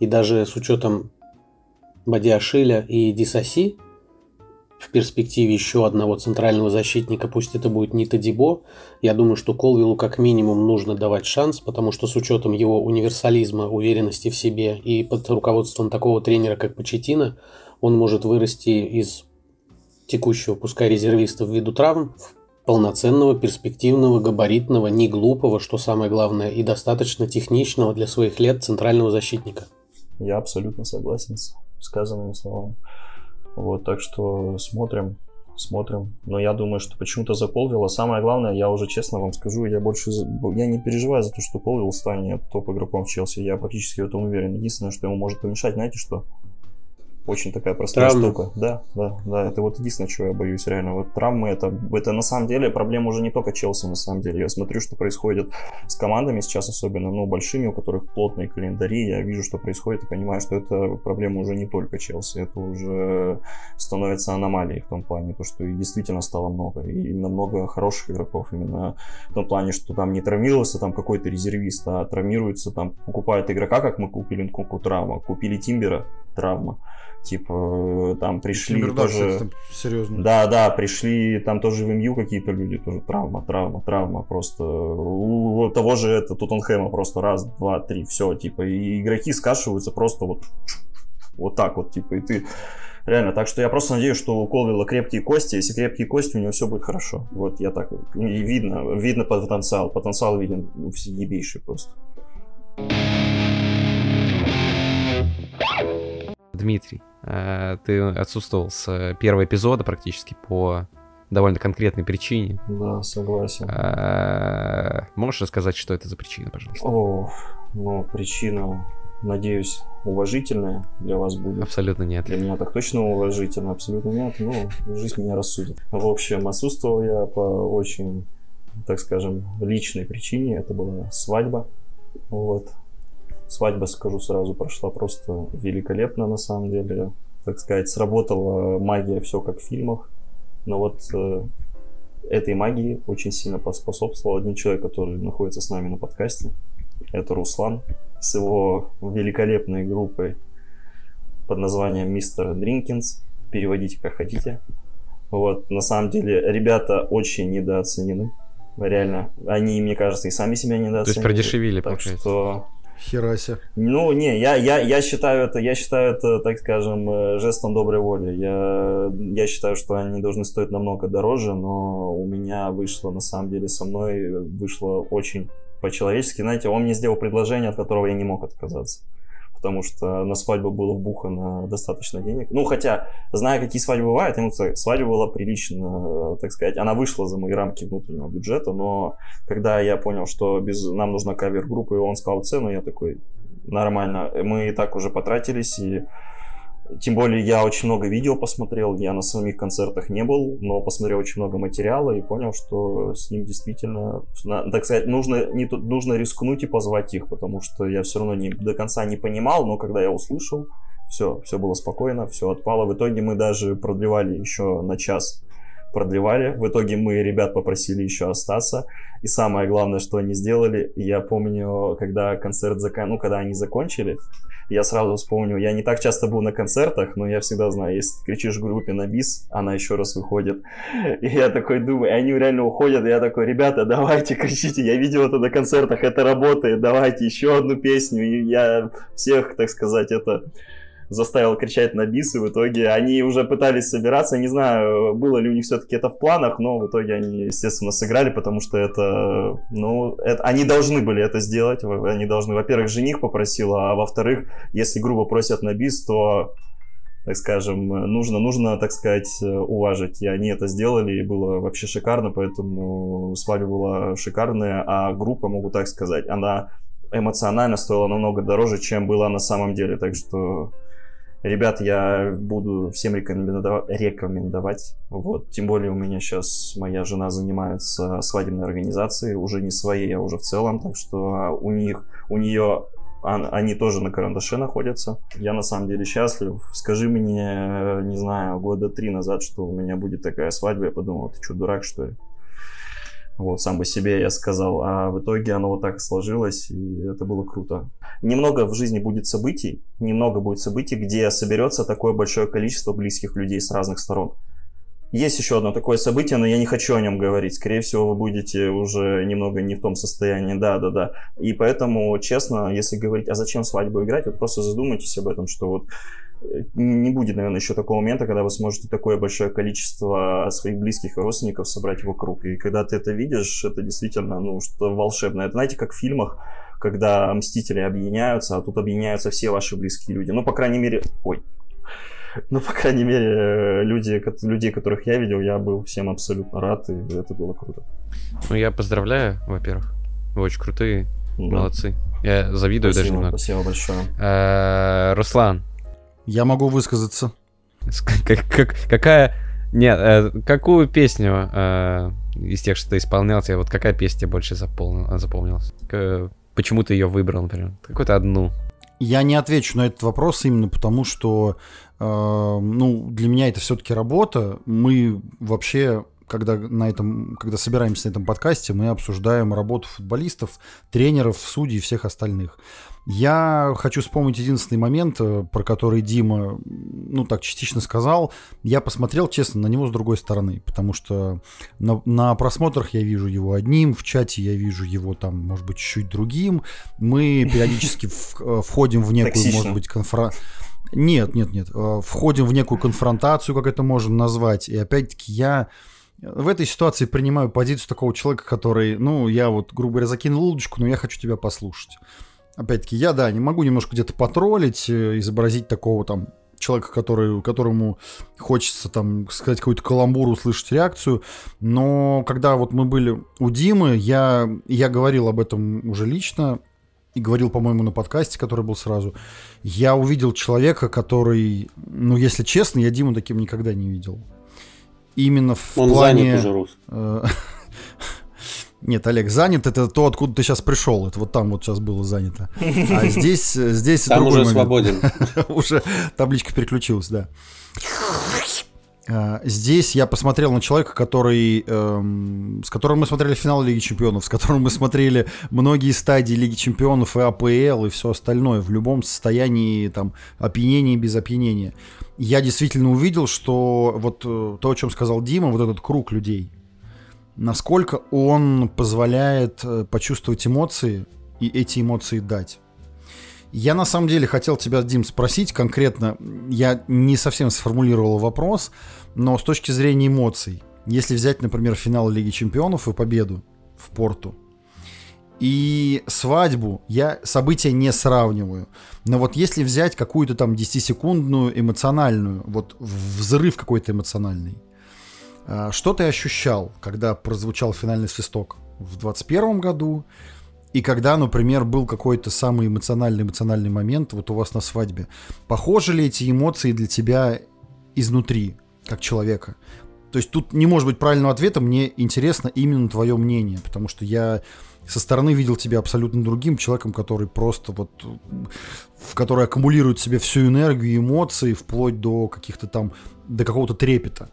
И даже с учетом Бадиашиля и Дисаси, в перспективе еще одного центрального защитника, пусть это будет Нита Дибо, я думаю, что Колвиллу как минимум нужно давать шанс, потому что с учетом его универсализма, уверенности в себе и под руководством такого тренера, как Почетина, он может вырасти из текущего, пускай резервиста ввиду травм, в полноценного, перспективного, габаритного, не глупого, что самое главное, и достаточно техничного для своих лет центрального защитника. Я абсолютно согласен с сказанными словами. Вот, так что смотрим, смотрим. Но я думаю, что почему-то за Колвилла. Самое главное, я уже честно вам скажу, я больше... Я не переживаю за то, что Колвилл станет топ-игроком в Челси. Я практически в этом уверен. Единственное, что ему может помешать, знаете что? Очень такая простая травмы. штука. Да, да, да. Это вот единственное, чего я боюсь реально. Вот травмы это, это на самом деле проблема уже не только Челси, на самом деле. Я смотрю, что происходит с командами сейчас, особенно, ну, большими, у которых плотные календари. Я вижу, что происходит и понимаю, что это проблема уже не только Челси. Это уже становится аномалией в том плане, то, что и действительно стало много. И именно много хороших игроков. Именно в том плане, что там не травмировался там какой-то резервист, а травмируется, там покупает игрока, как мы купили Нкуку травма, купили Тимбера травма типа там пришли Тимбер, тоже... Да, серьезно. Да, да, пришли там тоже в МЮ какие-то люди, тоже травма, травма, травма, просто у того же это Тоттенхэма просто раз, два, три, все, типа, и игроки скашиваются просто вот вот так вот, типа, и ты реально, так что я просто надеюсь, что у Колвилла крепкие кости, если крепкие кости, у него все будет хорошо, вот я так, и видно, видно потенциал, потенциал виден ебейший просто. Дмитрий, э, ты отсутствовал с первого эпизода практически по довольно конкретной причине. Да, согласен. Э, можешь рассказать, что это за причина, пожалуйста? О, ну, причина, надеюсь, уважительная для вас будет. Абсолютно нет. Для меня так точно уважительно, абсолютно нет. Ну, жизнь меня рассудит. В общем, отсутствовал я по очень, так скажем, личной причине. Это была свадьба. Вот. Свадьба, скажу сразу, прошла просто великолепно на самом деле. Так сказать, сработала магия все как в фильмах. Но вот э, этой магии очень сильно поспособствовал один человек, который находится с нами на подкасте. Это Руслан с его великолепной группой под названием Мистер Дринкинс. Переводите как хотите. Вот, на самом деле, ребята очень недооценены. Реально. Они, мне кажется, и сами себя недооценили. То есть продешевили, так получается. что Хераси. Ну, не, я, я, я считаю это, я считаю это, так скажем, э, жестом доброй воли. Я, я считаю, что они должны стоить намного дороже, но у меня вышло, на самом деле, со мной вышло очень по-человечески. Знаете, он мне сделал предложение, от которого я не мог отказаться потому что на свадьбу было вбухано достаточно денег. Ну, хотя, зная, какие свадьбы бывают, ему свадьба была прилично, так сказать. Она вышла за мои рамки внутреннего бюджета, но когда я понял, что без... нам нужна кавер-группа, и он сказал цену, я такой, нормально. Мы и так уже потратились, и тем более я очень много видео посмотрел, я на самих концертах не был, но посмотрел очень много материала и понял, что с ним действительно, так сказать, нужно, не, нужно рискнуть и позвать их, потому что я все равно не, до конца не понимал, но когда я услышал, все, все было спокойно, все отпало. В итоге мы даже продлевали еще на час продлевали. В итоге мы ребят попросили еще остаться. И самое главное, что они сделали, я помню, когда концерт закон... ну, когда они закончили, я сразу вспомнил, я не так часто был на концертах, но я всегда знаю, если ты кричишь в группе на бис, она еще раз выходит. [laughs] И я такой думаю, и они реально уходят, и я такой, ребята, давайте кричите, я видел это на концертах, это работает, давайте еще одну песню. И я всех, так сказать, это заставил кричать на бис, и в итоге они уже пытались собираться. Не знаю, было ли у них все-таки это в планах, но в итоге они, естественно, сыграли, потому что это, ну, это, они должны были это сделать. Они должны, во-первых, жених попросил, а во-вторых, если грубо просят на бис, то так скажем, нужно, нужно, так сказать, уважить. И они это сделали, и было вообще шикарно, поэтому свадьба была шикарная, а группа, могу так сказать, она эмоционально стоила намного дороже, чем была на самом деле. Так что Ребят, я буду всем рекомендовать, рекомендовать. Вот. Тем более у меня сейчас моя жена занимается свадебной организацией, уже не своей, а уже в целом. Так что у них, у нее они тоже на карандаше находятся. Я на самом деле счастлив. Скажи мне, не знаю, года три назад, что у меня будет такая свадьба, я подумал, ты что, дурак, что ли? Вот, сам бы себе я сказал. А в итоге оно вот так сложилось, и это было круто. Немного в жизни будет событий, немного будет событий, где соберется такое большое количество близких людей с разных сторон. есть еще одно такое событие, но я не хочу о нем говорить. Скорее всего, вы будете уже немного не в том состоянии. Да, да, да. И поэтому, честно, если говорить, а зачем свадьбу играть, вот просто задумайтесь об этом, что вот не будет, наверное, еще такого момента, когда вы сможете такое большое количество своих близких и родственников собрать вокруг. И когда ты это видишь, это действительно, ну, что волшебное. Это, знаете, как в фильмах, когда Мстители объединяются, а тут объединяются все ваши близкие люди. Ну, по крайней мере... Ой, ну, по крайней мере, люди, людей, которых я видел, я был всем абсолютно рад, и это было круто. Ну, я поздравляю, во-первых. Вы очень крутые, да. молодцы. Я завидую спасибо, даже немного. Спасибо большое. А, Руслан. Я могу высказаться. Как, как, какая... Нет, э, какую песню э, из тех, что ты исполнял, тебе вот какая песня тебе больше запомнил, запомнилась? К, почему ты ее выбрал, например? Какую-то одну. Я не отвечу на этот вопрос именно потому, что э, ну, для меня это все-таки работа. Мы вообще когда на этом, когда собираемся на этом подкасте, мы обсуждаем работу футболистов, тренеров, судей и всех остальных. Я хочу вспомнить единственный момент, э, про который Дима, ну так частично сказал. Я посмотрел, честно, на него с другой стороны, потому что на, на просмотрах я вижу его одним, в чате я вижу его там, может быть, чуть другим. Мы периодически э, входим в некую, может быть, конфронтацию. Нет, нет, нет. Э, входим в некую конфронтацию, как это можно назвать. И опять-таки я в этой ситуации принимаю позицию такого человека, который, ну, я вот, грубо говоря, закинул удочку, но я хочу тебя послушать. Опять-таки, я, да, не могу немножко где-то потроллить, э, изобразить такого там человека, который, которому хочется там сказать какую-то каламбур, услышать реакцию. Но когда вот мы были у Димы, я, я говорил об этом уже лично и говорил, по-моему, на подкасте, который был сразу. Я увидел человека, который, ну, если честно, я Диму таким никогда не видел. Именно в Он плане... занят уже, Рус. [laughs] Нет, Олег, занят это то, откуда ты сейчас пришел. Это вот там вот сейчас было занято. А [laughs] здесь, здесь там другой уже момент. свободен. [laughs] уже табличка переключилась, да. А, здесь я посмотрел на человека, который, эм, с которым мы смотрели финал Лиги Чемпионов, с которым мы смотрели многие стадии Лиги Чемпионов и АПЛ и все остальное в любом состоянии там опьянения и без опьянения. Я действительно увидел, что вот э, то, о чем сказал Дима, вот этот круг людей, насколько он позволяет э, почувствовать эмоции и эти эмоции дать. Я на самом деле хотел тебя, Дим, спросить конкретно, я не совсем сформулировал вопрос, но с точки зрения эмоций, если взять, например, финал Лиги Чемпионов и победу в Порту, и свадьбу я события не сравниваю. Но вот если взять какую-то там 10-секундную эмоциональную, вот взрыв какой-то эмоциональный, что ты ощущал, когда прозвучал финальный свисток в 21 году? И когда, например, был какой-то самый эмоциональный эмоциональный момент вот у вас на свадьбе, похожи ли эти эмоции для тебя изнутри, как человека? То есть тут не может быть правильного ответа, мне интересно именно твое мнение, потому что я со стороны видел тебя абсолютно другим человеком, который просто вот, в который аккумулирует в себе всю энергию, эмоции, вплоть до каких-то там, до какого-то трепета.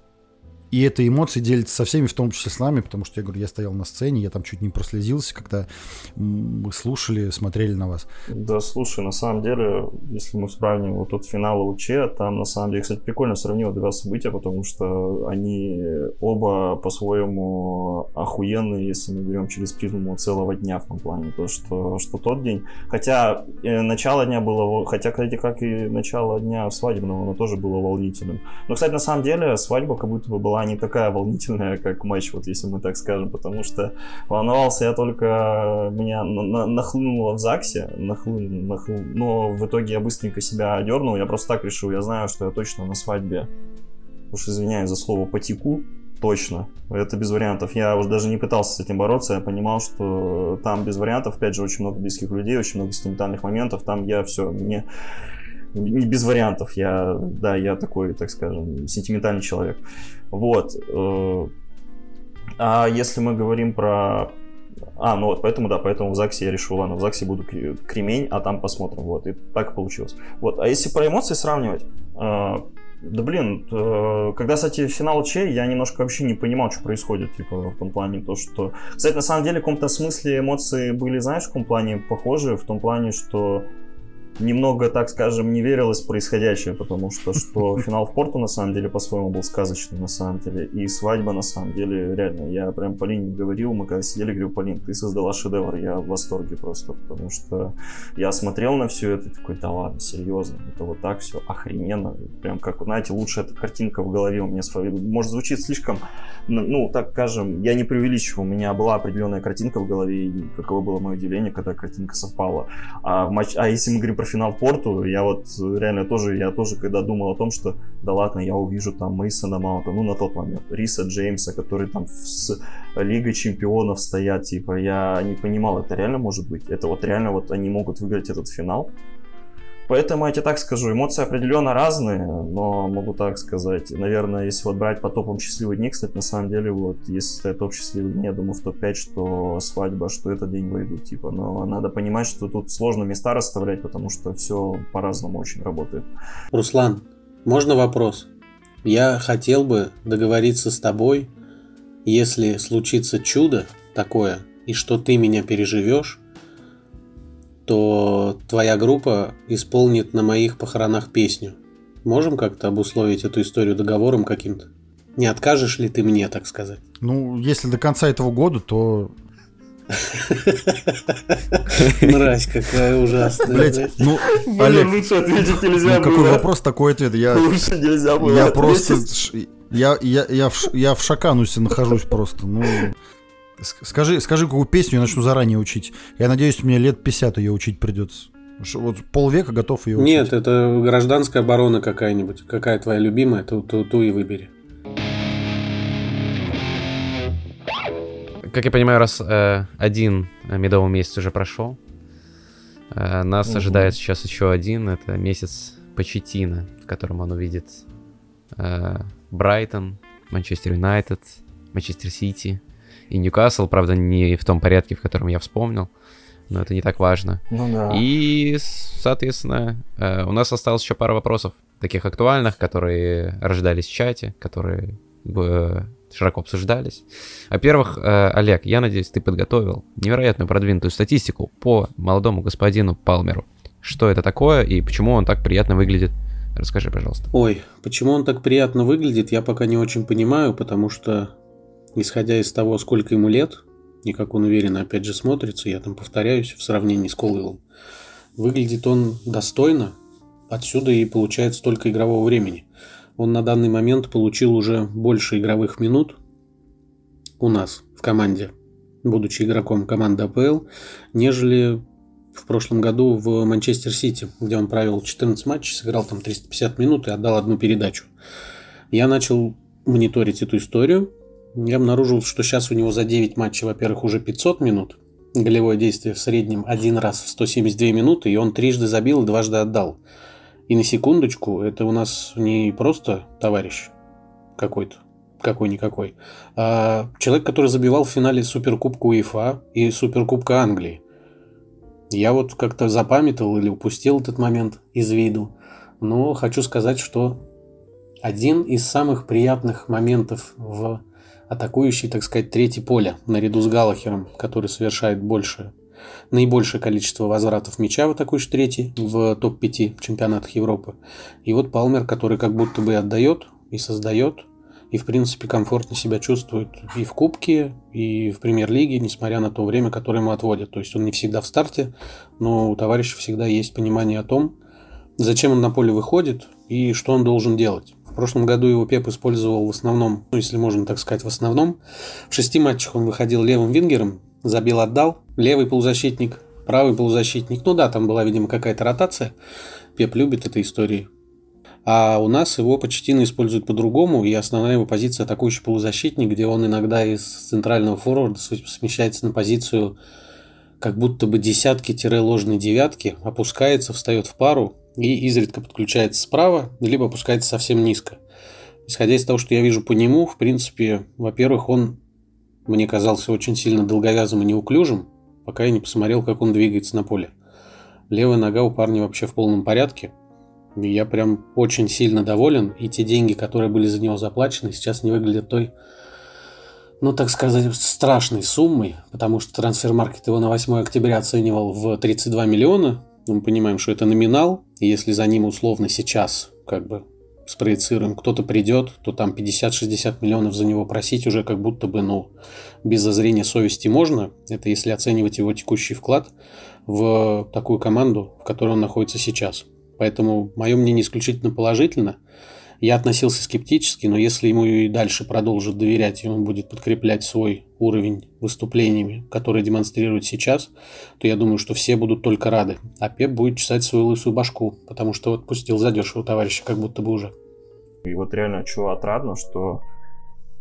И эта эмоция делится со всеми, в том числе с нами, потому что я говорю, я стоял на сцене, я там чуть не прослезился, когда мы слушали, смотрели на вас. Да, слушай, на самом деле, если мы сравним вот тот финал ЛЧ, там на самом деле, кстати, прикольно сравнил два события, потому что они оба по-своему охуенные, если мы берем через призму целого дня в том плане, то что, что тот день, хотя э, начало дня было, хотя, кстати, как и начало дня свадебного, оно тоже было волнительным. Но, кстати, на самом деле, свадьба как будто бы была не такая волнительная, как матч, вот если мы так скажем, потому что волновался я только, меня на нахлынуло в ЗАГСе, нахлынуло, нахлынуло, но в итоге я быстренько себя одернул, я просто так решил, я знаю, что я точно на свадьбе, уж извиняюсь за слово, потеку, точно. Это без вариантов. Я уже даже не пытался с этим бороться. Я понимал, что там без вариантов. Опять же, очень много близких людей, очень много сентиментальных моментов. Там я все, мне не без вариантов. Я, да, я такой, так скажем, сентиментальный человек. Вот. Э, а если мы говорим про... А, ну вот, поэтому, да, поэтому в ЗАГСе я решил, ладно, в ЗАГСе буду кремень, а там посмотрим, вот, и так получилось. Вот, а если про эмоции сравнивать, э, да блин, э, когда, кстати, финал Чей, я немножко вообще не понимал, что происходит, типа, в том плане, то, что... Кстати, на самом деле, в каком-то смысле эмоции были, знаешь, в каком плане похожи, в том плане, что немного, так скажем, не верилось в происходящее, потому что, что [laughs] финал в Порту, на самом деле, по-своему был сказочный, на самом деле, и свадьба, на самом деле, реально, я прям Полине говорил, мы когда сидели, говорю, Полин, ты создала шедевр, я в восторге просто, потому что я смотрел на все это, такой, да ладно, серьезно, это вот так все охрененно, прям как, знаете, лучше эта картинка в голове у меня, может, звучит слишком, ну, так скажем, я не преувеличиваю, у меня была определенная картинка в голове, и каково было мое удивление, когда картинка совпала, а, матч, а если мы говорим про финал Порту, я вот реально тоже, я тоже когда думал о том, что да ладно, я увижу там Мейсона Маунта, ну на тот момент, Риса Джеймса, который там с Лигой Чемпионов стоят, типа, я не понимал, это реально может быть? Это вот реально вот они могут выиграть этот финал? Поэтому я тебе так скажу, эмоции определенно разные, но могу так сказать. Наверное, если вот брать по топам счастливые дни, кстати, на самом деле, вот, если стоит топ счастливые дни, я думаю, в топ-5, что свадьба, что этот день войдут, типа. Но надо понимать, что тут сложно места расставлять, потому что все по-разному очень работает. Руслан, можно вопрос? Я хотел бы договориться с тобой, если случится чудо такое, и что ты меня переживешь, то твоя группа исполнит на моих похоронах песню. Можем как-то обусловить эту историю договором каким-то? Не откажешь ли ты мне, так сказать? Ну, если до конца этого года, то... [laughs] Мразь какая ужасная. Блять, ну, Олег, лучше ответить нельзя ну, какой вопрос такой ответ? Я, лучше нельзя было Я просто... Я, я, я, в, я в шаканусе нахожусь просто. Ну, Скажи, скажи, какую песню я начну заранее учить. Я надеюсь, мне лет 50 ее учить придется. Вот полвека готов ее учить. Нет, это гражданская оборона какая-нибудь. Какая твоя любимая, ту, ту, ту и выбери. Как я понимаю, раз э, один медовый месяц уже прошел, э, нас угу. ожидает сейчас еще один. Это месяц Почетина, в котором он увидит э, Брайтон, Манчестер Юнайтед, Манчестер Сити – и Ньюкасл, правда, не в том порядке, в котором я вспомнил, но это не так важно. Ну да. И, соответственно, э, у нас осталось еще пара вопросов, таких актуальных, которые рождались в чате, которые широко обсуждались. Во-первых, э, Олег, я надеюсь, ты подготовил невероятную продвинутую статистику по молодому господину Палмеру. Что это такое и почему он так приятно выглядит? Расскажи, пожалуйста. Ой, почему он так приятно выглядит, я пока не очень понимаю, потому что исходя из того, сколько ему лет, и как он уверенно опять же смотрится, я там повторяюсь в сравнении с Колуэлом, выглядит он достойно, отсюда и получает столько игрового времени. Он на данный момент получил уже больше игровых минут у нас в команде, будучи игроком команды АПЛ, нежели в прошлом году в Манчестер Сити, где он провел 14 матчей, сыграл там 350 минут и отдал одну передачу. Я начал мониторить эту историю, я обнаружил, что сейчас у него за 9 матчей, во-первых, уже 500 минут. Голевое действие в среднем один раз в 172 минуты, и он трижды забил и дважды отдал. И на секундочку, это у нас не просто товарищ какой-то, какой-никакой, а человек, который забивал в финале Суперкубка УЕФА и Суперкубка Англии. Я вот как-то запамятовал или упустил этот момент из виду, но хочу сказать, что один из самых приятных моментов в атакующий, так сказать, третье поле, наряду с Галахером, который совершает больше, наибольшее количество возвратов мяча в атакующий третий в топ-5 чемпионатах Европы. И вот Палмер, который как будто бы отдает и создает, и в принципе комфортно себя чувствует и в Кубке, и в Премьер-лиге, несмотря на то время, которое ему отводят. То есть он не всегда в старте, но у товарища всегда есть понимание о том, зачем он на поле выходит и что он должен делать. В прошлом году его Пеп использовал в основном, ну, если можно так сказать, в основном. В шести матчах он выходил левым вингером, забил, отдал. Левый полузащитник, правый полузащитник. Ну да, там была, видимо, какая-то ротация. Пеп любит этой истории. А у нас его почти используют по-другому, и основная его позиция атакующий полузащитник, где он иногда из центрального форварда смещается на позицию как будто бы десятки-ложной девятки, опускается, встает в пару, и изредка подключается справа, либо опускается совсем низко. Исходя из того, что я вижу по нему, в принципе, во-первых, он мне казался очень сильно долговязым и неуклюжим, пока я не посмотрел, как он двигается на поле. Левая нога у парня вообще в полном порядке. И я прям очень сильно доволен. И те деньги, которые были за него заплачены, сейчас не выглядят той, ну, так сказать, страшной суммой, потому что трансфер-маркет его на 8 октября оценивал в 32 миллиона, мы понимаем, что это номинал, и если за ним условно сейчас как бы спроецируем, кто-то придет, то там 50-60 миллионов за него просить уже как будто бы, ну, без зазрения совести можно. Это если оценивать его текущий вклад в такую команду, в которой он находится сейчас. Поэтому мое мнение исключительно положительно. Я относился скептически, но если ему и дальше продолжит доверять, и он будет подкреплять свой уровень выступлениями, который демонстрирует сейчас, то я думаю, что все будут только рады. А Пеп будет чесать свою лысую башку, потому что вот пустил задешево товарища, как будто бы уже. И вот реально, чего отрадно, что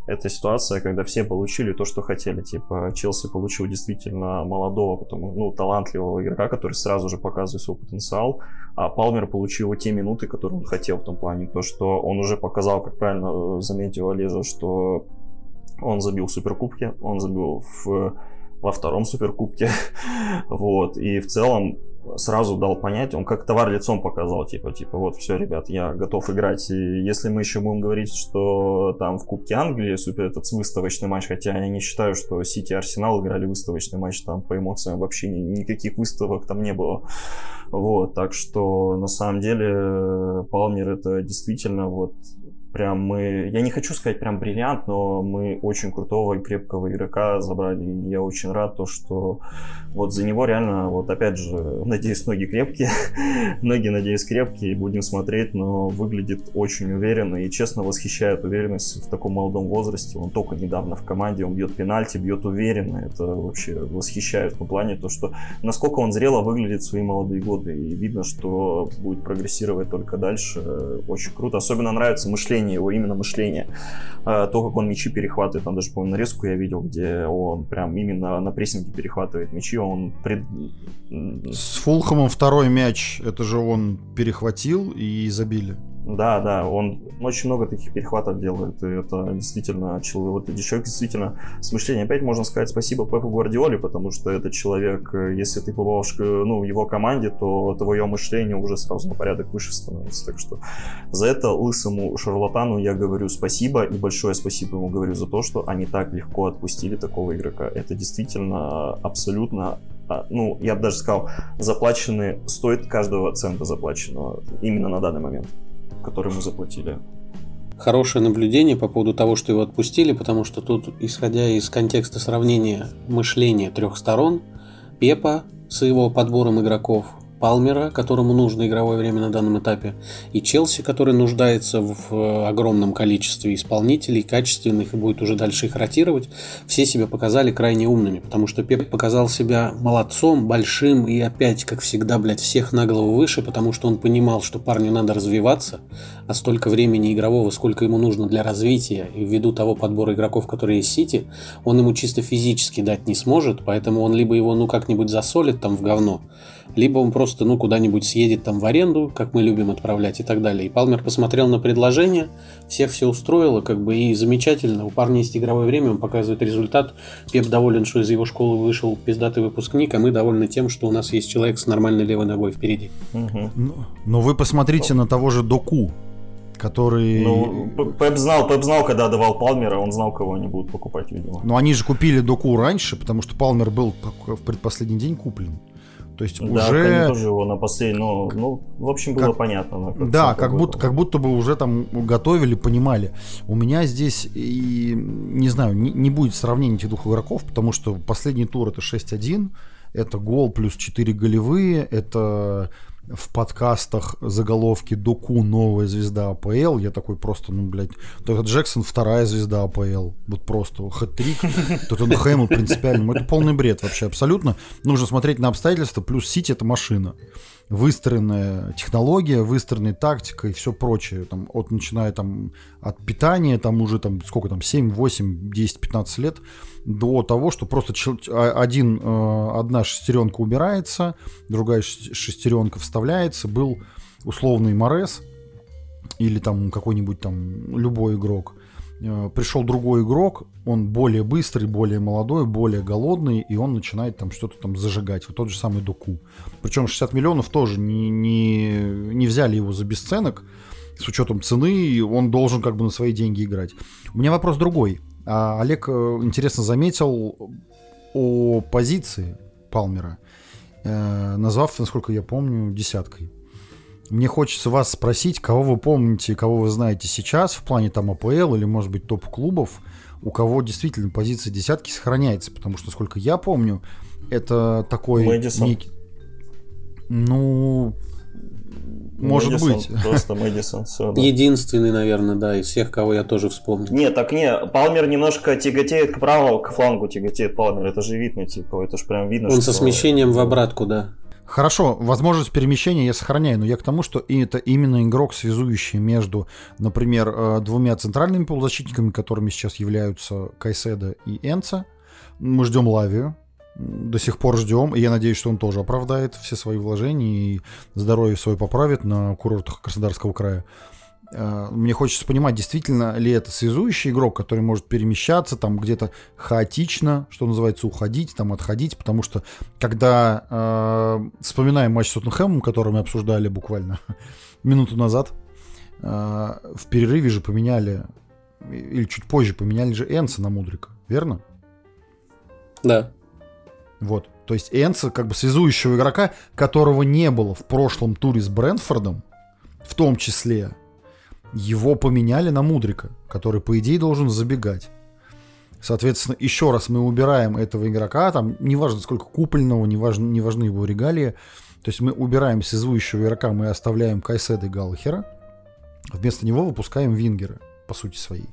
это ситуация, когда все получили то, что хотели. Типа, Челси получил действительно молодого, потому, ну, талантливого игрока, который сразу же показывает свой потенциал, а Палмер получил те минуты, которые он хотел в том плане. То, что он уже показал, как правильно заметил Олежа, что он забил в Суперкубке, он забил в, во втором Суперкубке. [laughs] вот. И в целом сразу дал понять, он как товар лицом показал, типа, типа, вот, все, ребят, я готов играть. И если мы еще будем говорить, что там в Кубке Англии супер этот выставочный матч, хотя я не считаю, что Сити и Арсенал играли выставочный матч, там по эмоциям вообще ни, никаких выставок там не было. Вот, так что на самом деле Палмер это действительно вот прям мы, я не хочу сказать прям бриллиант, но мы очень крутого и крепкого игрока забрали. И я очень рад то, что вот за него реально, вот опять же, [laughs] надеюсь, ноги крепкие, [laughs] ноги, надеюсь, крепкие, будем смотреть, но выглядит очень уверенно и честно восхищает уверенность в таком молодом возрасте. Он только недавно в команде, он бьет пенальти, бьет уверенно, это вообще восхищает в плане то, что насколько он зрело выглядит в свои молодые годы, и видно, что будет прогрессировать только дальше, очень круто. Особенно нравится мышление мышление, его именно мышление. А, то, как он мячи перехватывает, там даже, по нарезку я видел, где он прям именно на прессинге перехватывает мячи, он пред... С Фулхамом второй мяч, это же он перехватил и забили. Да, да, он очень много таких перехватов делает, и это действительно человек, вот человек действительно с мышлением. Опять можно сказать спасибо Пепу Гвардиоле, потому что этот человек, если ты побывал в, ну, в его команде, то твое мышление уже сразу на порядок выше становится. Так что за это лысому шарлатану я говорю спасибо, и большое спасибо ему говорю за то, что они так легко отпустили такого игрока. Это действительно абсолютно а, ну, я бы даже сказал, заплачены, стоит каждого цента заплаченного именно на данный момент который мы заплатили. Хорошее наблюдение по поводу того, что его отпустили, потому что тут, исходя из контекста сравнения мышления трех сторон, Пепа с его подбором игроков Палмера, которому нужно игровое время на данном этапе, и Челси, который нуждается в э, огромном количестве исполнителей, качественных, и будет уже дальше их ротировать, все себя показали крайне умными, потому что Пеп показал себя молодцом, большим и опять, как всегда, блядь, всех на голову выше, потому что он понимал, что парню надо развиваться, а столько времени игрового, сколько ему нужно для развития, и ввиду того подбора игроков, которые есть в Сити, он ему чисто физически дать не сможет, поэтому он либо его, ну, как-нибудь засолит там в говно, либо он просто, ну, куда-нибудь съедет там в аренду, как мы любим отправлять и так далее. И Палмер посмотрел на предложение, всех все устроило, как бы, и замечательно. У парня есть игровое время, он показывает результат. Пеп доволен, что из его школы вышел пиздатый выпускник, а мы довольны тем, что у нас есть человек с нормальной левой ногой впереди. Угу. Но, но вы посмотрите на того же Доку, который... Ну, Пеп знал, Пеп знал, когда давал Палмера, он знал, кого они будут покупать, видимо. Но они же купили Доку раньше, потому что Палмер был в предпоследний день куплен. То есть да, уже... тоже его на последний, ну, ну, в общем, было как... понятно. Как да, как будто, как будто бы уже там готовили, понимали. У меня здесь, и, не знаю, не, не будет сравнения этих двух игроков, потому что последний тур это 6-1, это гол плюс 4 голевые, это в подкастах заголовки Доку новая звезда АПЛ. Я такой просто, ну, блядь, то это Джексон вторая звезда АПЛ. Вот просто хэт-трик. [laughs] Тоттенхэму принципиально. Это полный бред вообще абсолютно. Нужно смотреть на обстоятельства. Плюс Сити это машина выстроенная технология, выстроенная тактика и все прочее. Там, от, начиная там, от питания, там уже там, сколько там, 7, 8, 10, 15 лет, до того, что просто а, один, э, одна шестеренка убирается, другая шестеренка вставляется. Был условный Морес или там какой-нибудь там любой игрок – пришел другой игрок, он более быстрый, более молодой, более голодный, и он начинает там что-то там зажигать. Вот тот же самый Доку. Причем 60 миллионов тоже не, не, не взяли его за бесценок, с учетом цены, он должен как бы на свои деньги играть. У меня вопрос другой. А Олег э, интересно заметил о позиции Палмера. э, назвав, насколько я помню, десяткой. Мне хочется вас спросить, кого вы помните, кого вы знаете сейчас в плане там АПЛ или, может быть, топ-клубов, у кого действительно позиция десятки сохраняется, потому что, насколько я помню, это такой... Мэдисон. Некий... Ну, может Мэдисон, быть. Просто [laughs] Мэдисон, все, да. Единственный, наверное, да, из всех, кого я тоже вспомнил. Не, так не, Палмер немножко тяготеет к правому, к флангу тяготеет Палмер, это же видно, типа, это же прям видно, Он что... со смещением в обратку, да. Хорошо, возможность перемещения я сохраняю, но я к тому, что это именно игрок, связующий между, например, э, двумя центральными полузащитниками, которыми сейчас являются Кайседа и Энца. Мы ждем Лавию, до сих пор ждем, и я надеюсь, что он тоже оправдает все свои вложения и здоровье свое поправит на курортах Краснодарского края. Э, Мне хочется понимать, действительно ли это связующий игрок, который может перемещаться, там где-то хаотично, что называется, уходить, там отходить, потому что когда э, вспоминаем матч с Тоттенхэмом, который мы обсуждали буквально [laughs] минуту назад, э, в перерыве же поменяли, или чуть позже поменяли же Энса на Мудрика, верно? Да. Вот. То есть Энса, как бы связующего игрока, которого не было в прошлом туре с Брентфордом, в том числе, его поменяли на Мудрика, который, по идее, должен забегать. Соответственно, еще раз мы убираем этого игрока, там, неважно сколько купольного, неважно, не важны его регалии, то есть мы убираем связующего игрока, мы оставляем Кайседа и Галлахера, вместо него выпускаем Вингера, по сути своей.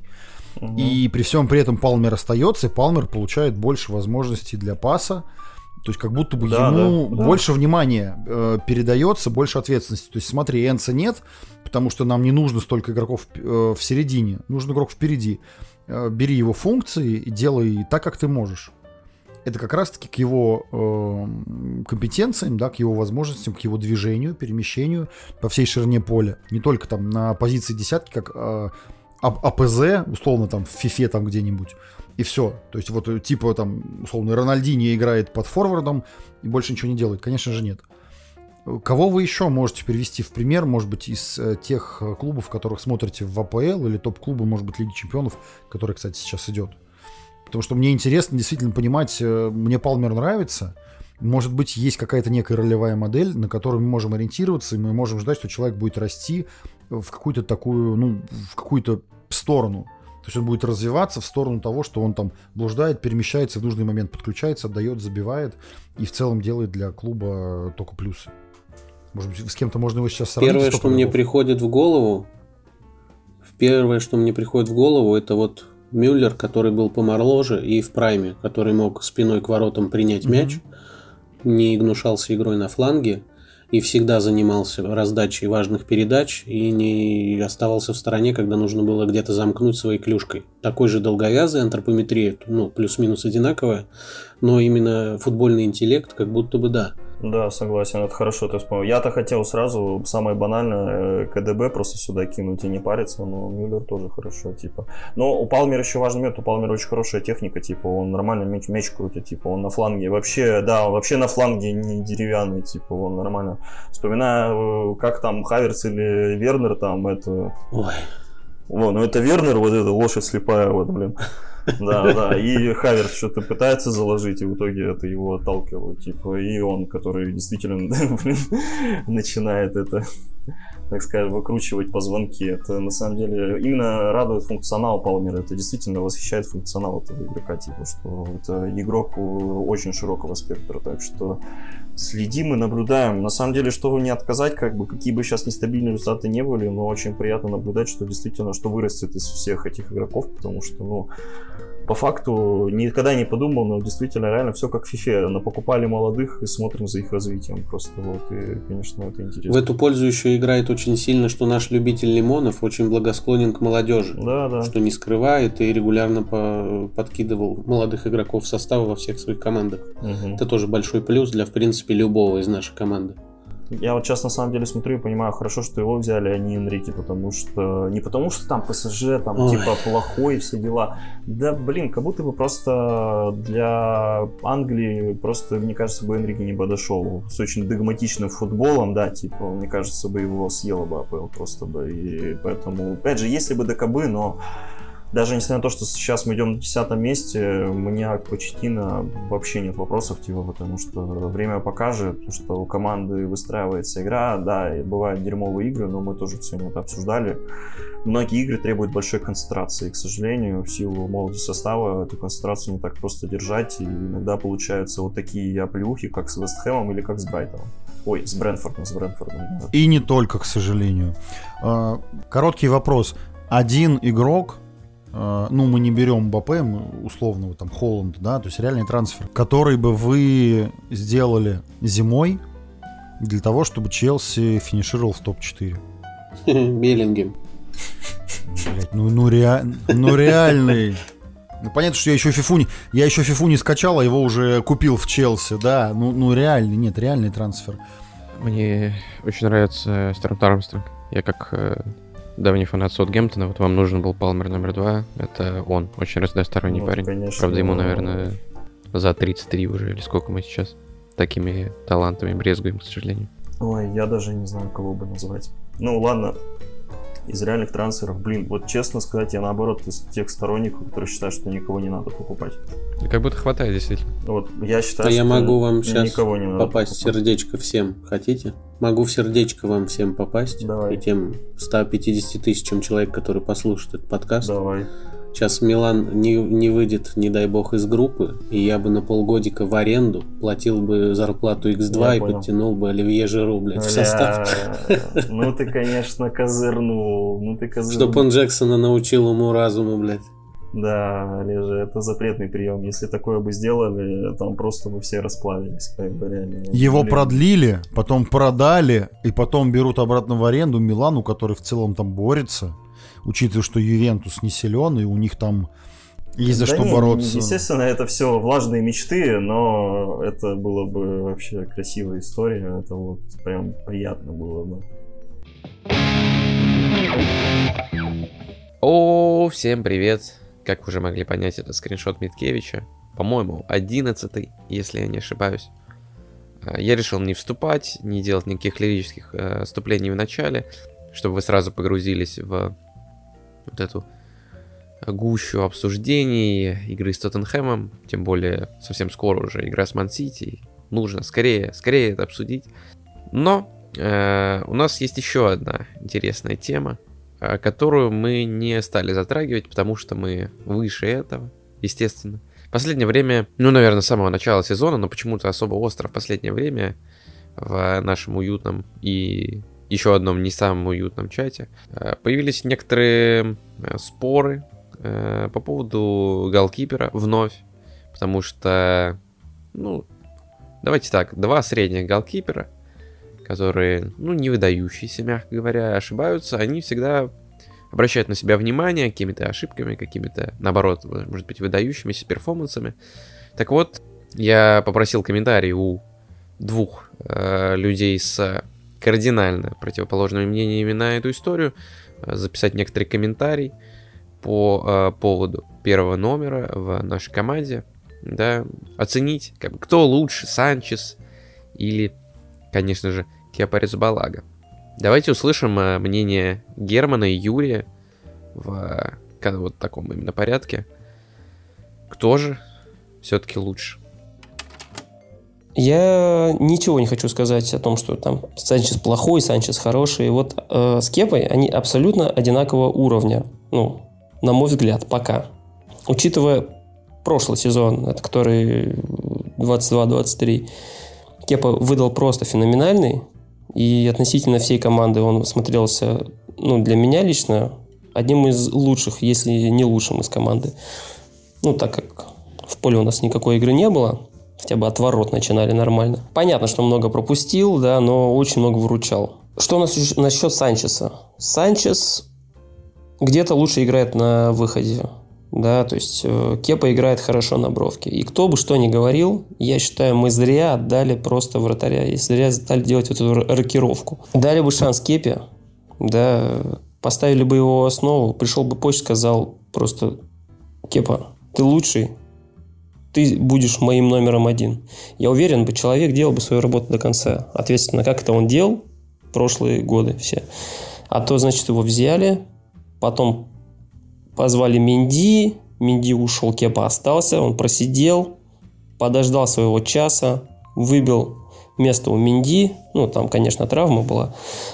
Мгм. И при всем при этом Палмер остается, и Палмер получает больше возможностей для паса. То есть как будто бы Да, ему да, да. больше внимания э, передается, больше ответственности. То есть смотри, Энца нет, потому что нам не нужно столько игроков э, в середине, нужен игрок впереди. Э, бери его функции и делай так, как ты можешь. Это как раз-таки к его э, компетенциям, да, к его возможностям, к его движению, перемещению по всей ширине поля. Не только там на позиции десятки, как э, АПЗ, условно там в фифе там где-нибудь, и все. То есть вот э, типа там, условно, Рональдини играет под форвардом и больше ничего не делает. Конечно же нет. Кого вы еще можете привести в пример, может быть, из э, тех э, клубов, которых смотрите в АПЛ или топ-клубы, может быть, Лиги Чемпионов, который, кстати, сейчас идет? Потому что мне интересно действительно понимать, мне Палмер нравится, может быть, есть какая-то некая ролевая модель, на которую мы можем ориентироваться, и мы можем ждать, что человек будет расти в какую-то такую, ну, в какую-то сторону. То есть он будет развиваться в сторону того, что он там блуждает, перемещается, в нужный момент подключается, отдает, забивает и в целом делает для клуба только плюсы. Может быть, с кем-то можно его сейчас сравнить? Первое, что мне приходит в голову, первое, что мне приходит в голову, это вот Мюллер, который был помоложе и в прайме, который мог спиной к воротам принять Мгм. мяч, не гнушался игрой на фланге и всегда занимался раздачей важных передач и не оставался в стороне, когда нужно было где-то замкнуть своей клюшкой. Такой же долговязый, антропометрия, ну, плюс-минус одинаковая, но именно футбольный интеллект как будто бы да. Да, согласен, это хорошо ты вспомнил. Я-то хотел сразу, самое банальное, э, КДБ просто сюда кинуть и не париться, но Мюллер тоже хорошо, типа. Но у Палмера еще важный момент, у Палмера очень хорошая техника, типа, он нормально мяч, мяч крутит, типа, он на фланге, вообще, да, он вообще на фланге не деревянный, типа, он нормально. Вспоминаю, э, как там Хаверц или Вернер там, это... Ой, Во, ну это Вернер, вот эта лошадь слепая, вот, блин. Да, да, и Хаверс что-то пытается заложить, и в итоге это его отталкивают, типа, и он, который действительно, [laughs] блин, начинает это, так скажем, выкручивать позвонки. Это на самом деле именно радует функционал Палмера, это действительно восхищает функционал этого игрока, типа, что это игрок очень широкого спектра, так что следим и наблюдаем. На самом деле, что не отказать, как бы, какие бы сейчас нестабильные результаты не были, но очень приятно наблюдать, что действительно, что вырастет из всех этих игроков, потому что, ну, по факту никогда не подумал, но действительно реально все как в FIFA. Покупали молодых и смотрим за их развитием. Просто вот, и, конечно, это В интересно. эту пользу еще играет очень сильно, что наш любитель лимонов очень благосклонен к молодежи. Да, да. Что не скрывает и регулярно по- подкидывал молодых игроков в состав во всех своих командах. Мгм. Это тоже большой плюс для, в принципе, любого из нашей команды. Я вот сейчас на самом деле смотрю и понимаю, хорошо, что его взяли, а не Энрике, потому что... Не потому что там ПСЖ, там, Ой. типа, плохой, все дела. Да, блин, как будто бы просто для Англии просто, мне кажется, бы Энрике не подошел. С очень догматичным футболом, да, типа, мне кажется, бы его съела бы АПЛ просто бы. И поэтому, опять же, если бы ДКБ, но даже несмотря на то, что сейчас мы идем на десятом месте, у меня к Почетина вообще нет вопросов, типа, потому что время покажет, что у команды выстраивается игра, да, бывают дерьмовые игры, но мы тоже сегодня это обсуждали. Многие игры требуют большой концентрации, и, к сожалению, в силу молодости состава эту концентрацию не так просто держать, и иногда получаются вот такие оплюхи, как с Вестхэмом или как с Брайтоном. Ой, с Брэнфордом, с Брэнфордом. И не только, к сожалению. А, короткий вопрос. Один игрок ну, мы не берем БП, условного там Холланд, да, то есть реальный трансфер, который бы вы сделали зимой для того, чтобы Челси финишировал в топ-4. Беллингем. [laughs] Блять, ну, ну, rea... ну реальный. Ну, понятно, что я еще фифу не, я еще фифу не скачал, а его уже купил в Челси, да. Ну, ну реальный, нет, реальный трансфер. Мне очень нравится Стернт Армстронг. Я как э, давний фанат Саутгемптона, вот вам нужен был Палмер номер два, это он, очень разносторонний вот, парень. Конечно, Правда, ему, наверное, за 33 уже, или сколько мы сейчас такими талантами брезгуем, к сожалению. Ой, я даже не знаю, кого бы назвать. Ну, ладно, из реальных трансферов, блин, вот честно сказать, я наоборот из тех сторонников, которые считают, что никого не надо покупать. Как будто хватает, действительно. Вот я считаю, а что я могу вам сейчас никого не надо попасть в сердечко всем. Хотите? Могу в сердечко вам всем попасть. Давай. И тем 150 тысячам человек, которые послушают этот подкаст. Давай. Сейчас Милан не, не выйдет, не дай бог, из группы, и я бы на полгодика в аренду платил бы зарплату X2 я и понял. подтянул бы Оливье Жиру, блядь, Бля, в состав. Ну ты, конечно, козырнул. Ну ты козырнул. Чтоб он Джексона научил ему разуму, блядь. Да, Олежа, это запретный прием. Если такое бы сделали, там просто бы все расплавились, как бы реально. Его Блин. продлили, потом продали, и потом берут обратно в аренду Милану, который в целом там борется учитывая, что Ювентус не силен, и у них там есть за да что не, бороться. Естественно, это все влажные мечты, но это было бы вообще красивая история. Это вот прям приятно было бы. О, всем привет! Как вы уже могли понять, это скриншот Миткевича. По-моему, одиннадцатый, если я не ошибаюсь. А, я решил не вступать, не делать никаких лирических э, вступлений в начале, чтобы вы сразу погрузились в вот эту гущу обсуждений игры с Тоттенхэмом, тем более совсем скоро уже игра с Ман-Сити. Нужно скорее, скорее это обсудить. Но э, у нас есть еще одна интересная тема, э, которую мы не стали затрагивать, потому что мы выше этого, естественно. Последнее время, ну, наверное, с самого начала сезона, но почему-то особо остро в последнее время в нашем уютном и еще одном не самом уютном чате, э, появились некоторые э, споры э, по поводу голкипера вновь, потому что, ну, давайте так, два средних голкипера, которые, ну, не выдающиеся, мягко говоря, ошибаются, они всегда обращают на себя внимание какими-то ошибками, какими-то, наоборот, может быть, выдающимися перформансами. Так вот, я попросил комментарий у двух э, людей с кардинально противоположными мнениями на эту историю, э, записать некоторый комментарий по э, поводу первого номера в нашей команде, да, оценить, как кто лучше, Санчес или, конечно же, Кепарис Балага. Давайте услышим э, мнение Германа и Юрия в вот таком именно порядке. Кто же все-таки лучше? Я ничего не хочу сказать о том, что там Санчес плохой, Санчес хороший. Вот э, с Кепой они абсолютно одинакового уровня. Ну, на мой взгляд, пока. Учитывая прошлый сезон, это который 22-23, Кепа выдал просто феноменальный. И относительно всей команды он смотрелся, ну, для меня лично, одним из лучших, если не лучшим из команды. Ну, так как в поле у нас никакой игры не было, хотя бы от ворот начинали нормально. Понятно, что много пропустил, да, но очень много выручал. Что у нас насчет Санчеса? Санчес где-то лучше играет на выходе. Да, то есть э, Кепа играет хорошо на бровке. И кто бы что ни говорил, я считаю, мы зря отдали просто вратаря. И зря стали делать эту рокировку. Дали бы шанс Кепе, да, поставили бы его основу, пришел бы позже, сказал просто, Кепа, ты лучший, ты будешь моим номером один. Я уверен, бы человек делал бы свою работу до конца. Ответственно, как это он делал прошлые годы все. А то, значит, его взяли, потом позвали Минди, Минди ушел, Кепа остался, он просидел, подождал своего часа, выбил место у Минди, ну, там, конечно, травма была,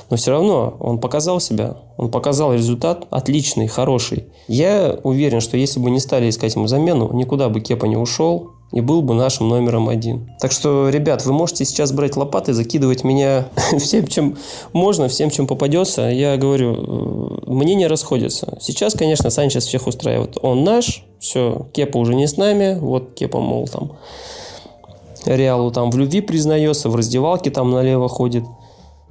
но все равно он показал себя, он показал результат отличный, хороший. Я уверен, что если бы не стали искать ему замену, никуда бы Кепа не ушел, и был бы нашим номером один. Так что, ребят, вы можете сейчас брать лопаты, закидывать меня [laughs] всем, чем можно, всем, чем попадется. Я говорю, э, мнения расходятся. Сейчас, конечно, Санчес всех устраивает. Он наш, все, Кепа уже не с нами, вот Кепа, мол, там Реалу там в любви признается, в раздевалке там налево ходит,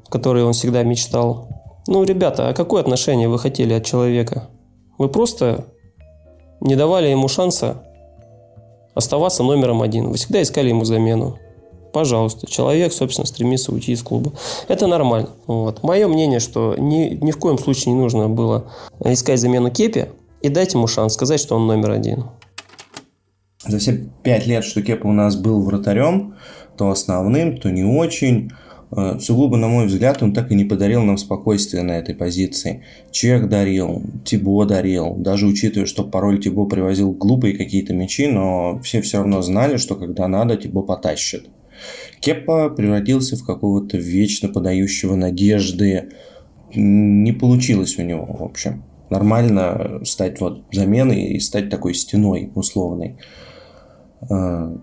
в которой он всегда мечтал. Ну, ребята, а какое отношение вы хотели от человека? Вы просто не давали ему шанса оставаться номером один. Вы всегда искали ему замену. Пожалуйста, человек, собственно, стремится уйти из клуба. Это нормально. Вот. Мое мнение, что ни, ни в коем случае не нужно было искать замену Кепи и дать ему шанс сказать, что он номер один за все пять лет, что Кепа у нас был вратарем, то основным, то не очень. Э, сугубо, на мой взгляд, он так и не подарил нам спокойствие на этой позиции. Чех дарил, Тибо дарил. Даже учитывая, что пароль Тибо привозил глупые какие-то мячи, но все все равно знали, что когда надо, Тибо потащит. Кепа превратился в какого-то вечно подающего надежды. Не получилось у него, в общем. Нормально стать вот заменой и стать такой стеной условной. Э,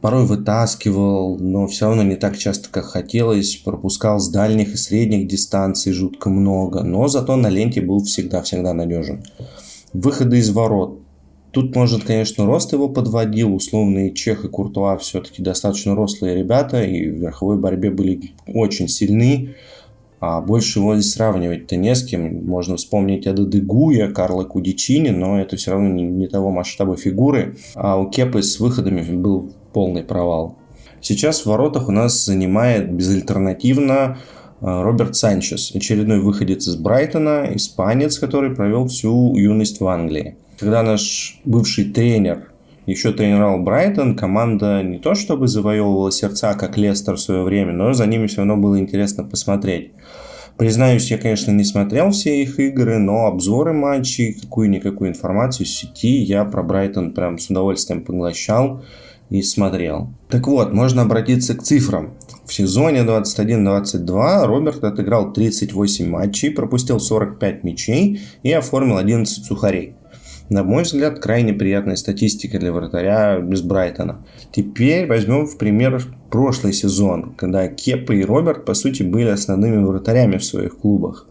порой вытаскивал, но все равно не так часто, как хотелось. Пропускал с дальних и средних дистанций жутко много, но зато на ленте был всегда-всегда надежен. Выходы из ворот. Тут, может, конечно, рост его подводил. Условные Чех и Куртуа все-таки достаточно рослые ребята и в верховой борьбе были очень сильны. А больше его здесь сравнивать-то не с кем. Можно вспомнить Ададыгуя, Карла Кудичини, но это все равно не, не того масштаба фигуры. А у Кепы с выходами был полный провал. Сейчас в воротах у нас занимает безальтернативно э, Роберт Санчес, очередной выходец из Брайтона, испанец, который провел всю юность в Англии. Когда наш бывший тренер еще тренировал Брайтон, команда не то чтобы завоевывала сердца, как Лестер в свое время, но за ними все равно было интересно посмотреть. Признаюсь, я, конечно, не смотрел все их игры, но обзоры матчей, какую-никакую информацию в сети я про Брайтон прям с удовольствием поглощал и смотрел. Так вот, можно обратиться к цифрам. В сезоне 21-22 Роберт отыграл 38 матчей, пропустил 45 мячей и оформил 11 сухарей. На мой взгляд, крайне приятная статистика для вратаря без Брайтона. Теперь возьмем в пример прошлый сезон, когда Кепа и Роберт, по сути, были основными вратарями в своих клубах.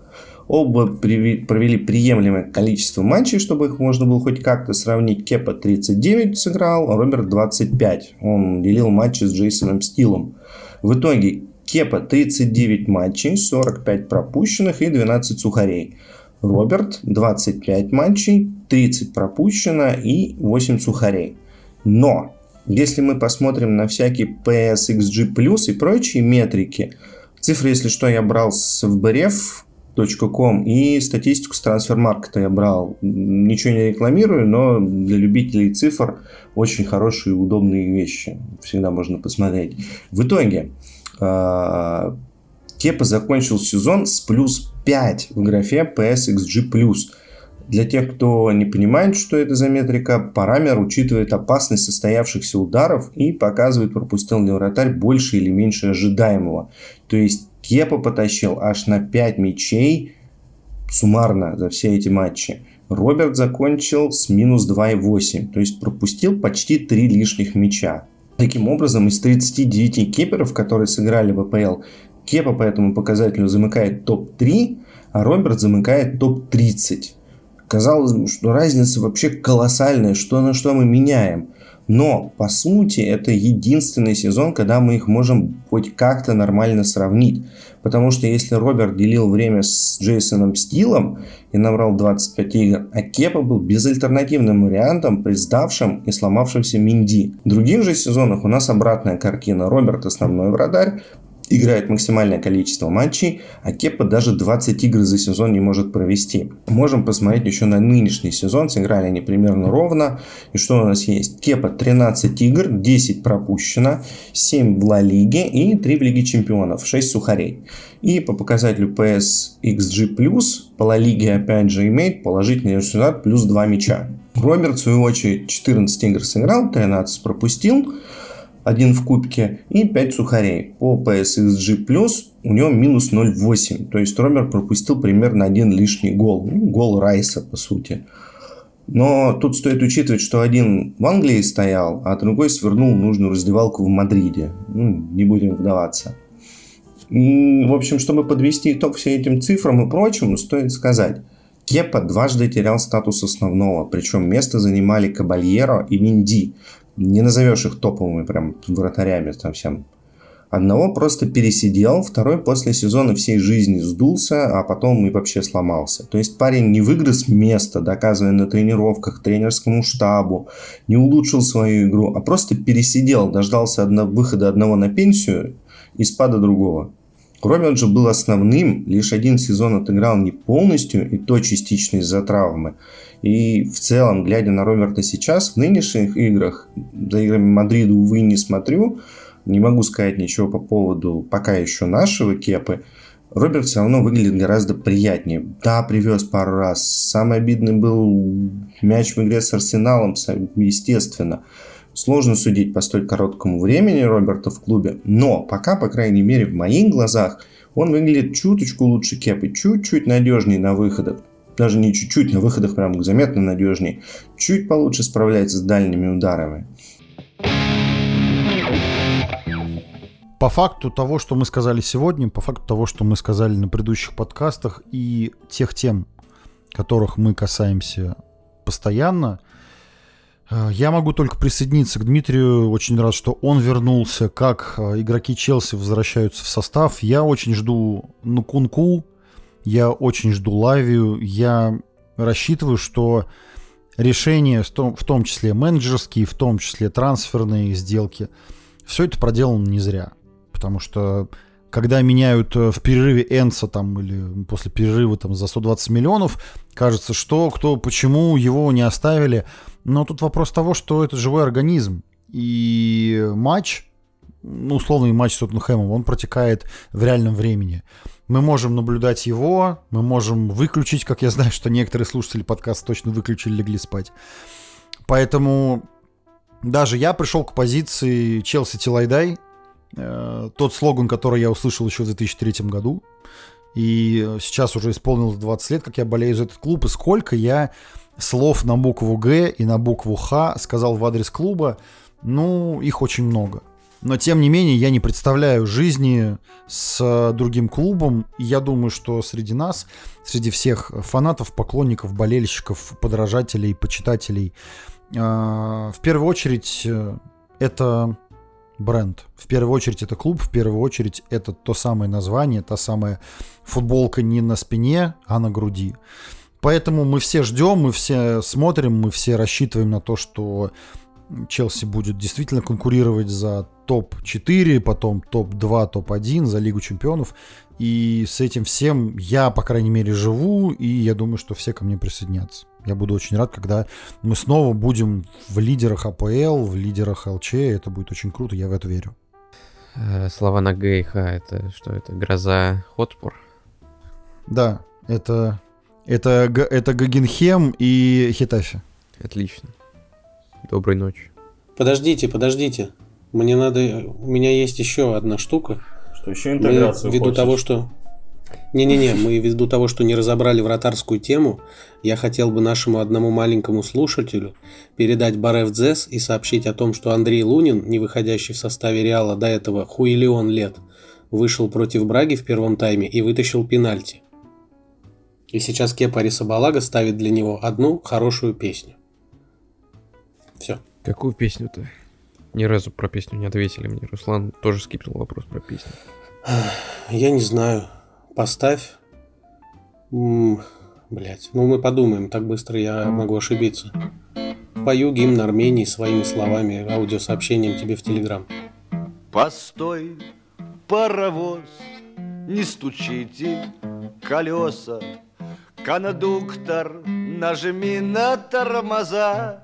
Оба провели приемлемое количество матчей, чтобы их можно было хоть как-то сравнить. Кепа 39 сыграл, а Роберт 25. Он делил матчи с Джейсоном Стилом. В итоге Кепа 39 матчей, 45 пропущенных и 12 сухарей. Роберт 25 матчей, 30 пропущено и 8 сухарей. Но, если мы посмотрим на всякие PSXG+, и прочие метрики, цифры, если что, я брал с fbref.com и статистику с трансфермаркета я брал. Ничего не рекламирую, но для любителей цифр очень хорошие и удобные вещи. Всегда можно посмотреть. В итоге, а, Кепа закончил сезон с плюс 5 в графе PSXG+. Для тех, кто не понимает, что это за метрика, параметр учитывает опасность состоявшихся ударов и показывает, пропустил ли вратарь больше или меньше ожидаемого. То есть Кепа потащил аж на 5 мячей суммарно за все эти матчи. Роберт закончил с минус 2,8, то есть пропустил почти 3 лишних мяча. Таким образом, из 39 киперов, которые сыграли в АПЛ, Кепа по этому показателю замыкает топ-3, а Роберт замыкает топ-30. Казалось, что разница вообще колоссальная, что на что мы меняем. Но, по сути, это единственный сезон, когда мы их можем хоть как-то нормально сравнить. Потому что если Роберт делил время с Джейсоном Стилом и набрал 25 игр, а Кепа был безальтернативным вариантом при сдавшем и сломавшемся Минди. В других же сезонах у нас обратная картина. Роберт основной вратарь, играет максимальное количество матчей, а Кепа даже 20 игр за сезон не может провести. Можем посмотреть еще на нынешний сезон, сыграли они примерно ровно. И что у нас есть? Кепа 13 игр, 10 пропущено, 7 в Ла Лиге и 3 в Лиге Чемпионов, 6 сухарей. И по показателю PS XG+, по Ла Лиге опять же имеет положительный результат плюс 2 мяча. Роберт, в свою очередь, 14 игр сыграл, 13 пропустил, один в кубке и 5 сухарей. По PSXG+, у него минус 0,8. То есть Ромер пропустил примерно один лишний гол. Ну, гол Райса, по сути. Но тут стоит учитывать, что один в Англии стоял, а другой свернул нужную раздевалку в Мадриде. Ну, не будем вдаваться. И, в общем, чтобы подвести итог всем этим цифрам и прочему, стоит сказать, Кепа дважды терял статус основного, причем место занимали Кабальеро и Минди. Не назовешь их топовыми прям вратарями там всем. Одного просто пересидел, второй после сезона всей жизни сдулся, а потом и вообще сломался. То есть парень не выгрыз место, доказывая на тренировках тренерскому штабу, не улучшил свою игру, а просто пересидел, дождался одно, выхода одного на пенсию и спада другого. Робин же был основным, лишь один сезон отыграл не полностью, и то частично из-за травмы. И в целом, глядя на Роберта сейчас, в нынешних играх, за играми Мадрида, увы, не смотрю, не могу сказать ничего по поводу пока еще нашего кепы, Роберт все равно выглядит гораздо приятнее. Да, привез пару раз. Самый обидный был мяч в игре с Арсеналом, естественно. Сложно судить по столь короткому времени Роберта в клубе, но пока, по крайней мере, в моих глазах, он выглядит чуточку лучше Кепы, чуть-чуть надежнее на выходах. Даже не чуть-чуть, на выходах прям заметно надежнее. Чуть получше справляется с дальними ударами. По факту того, что мы сказали сегодня, по факту того, что мы сказали на предыдущих подкастах и тех тем, которых мы касаемся постоянно, Э, я могу только присоединиться к Дмитрию. Очень рад, что он вернулся. Как э, игроки Челси возвращаются в состав. Я очень жду Нукунку. Я очень жду Лавию. Я рассчитываю, что решения, в том числе менеджерские, в том числе трансферные сделки, все это проделано не зря. Потому что когда меняют э, в перерыве Энса там или после перерыва там за 120 миллионов, кажется, что, кто, почему его не оставили. Но тут вопрос того, что это живой организм. И матч, ну, условный матч с Тоттенхэмом, он протекает в реальном времени. Мы можем наблюдать его, мы можем выключить, как я знаю, что некоторые слушатели подкаста точно выключили, легли спать. Поэтому даже я пришел к позиции Челси Тилайдай, э, тот слоган, который я услышал еще в 2003 году. И сейчас уже исполнилось 20 лет, как я болею за этот клуб, и сколько я слов на букву Г и на букву Х сказал в адрес клуба, ну, их очень много. Но, тем не менее, я не представляю жизни с другим клубом. И я думаю, что среди нас, среди всех фанатов, поклонников, болельщиков, подражателей, почитателей, э, в первую очередь э, это бренд. В первую очередь это клуб, в первую очередь это то самое название, та самая футболка не на спине, а на груди. Поэтому мы все ждем, мы все смотрим, мы все рассчитываем на то, что Челси будет действительно конкурировать за топ-4, потом топ-2, топ-1, за Лигу Чемпионов. И с этим всем я, по крайней мере, живу, и я думаю, что все ко мне присоединятся. Я буду очень рад, когда мы снова будем в лидерах АПЛ, в лидерах ЛЧ. Это будет очень круто, я в это верю. Э, слова на Г и Х, это что это? Гроза Хотспур? Да, это это, это Гагенхем и Хитафи. Отлично. Доброй ночи. Подождите, подождите. Мне надо... У меня есть еще одна штука. Что, еще интеграцию мы, Ввиду хочешь? того, что... Не-не-не, [laughs] мы ввиду того, что не разобрали вратарскую тему, я хотел бы нашему одному маленькому слушателю передать Барев Дзес и сообщить о том, что Андрей Лунин, не выходящий в составе Реала до этого хуилион лет, вышел против Браги в первом тайме и вытащил пенальти. И сейчас Кепа Рисабалага ставит для него одну хорошую песню. Все. Какую песню-то? Ни разу про песню не ответили мне. Руслан тоже скипнул вопрос про песню. [sighs] Я не знаю. Поставь. Блять. Ну мы подумаем, так быстро я могу ошибиться. Пою гимн Армении своими словами, аудиосообщением тебе в Телеграм. Постой, паровоз, не стучите колеса. Кондуктор, нажми на тормоза,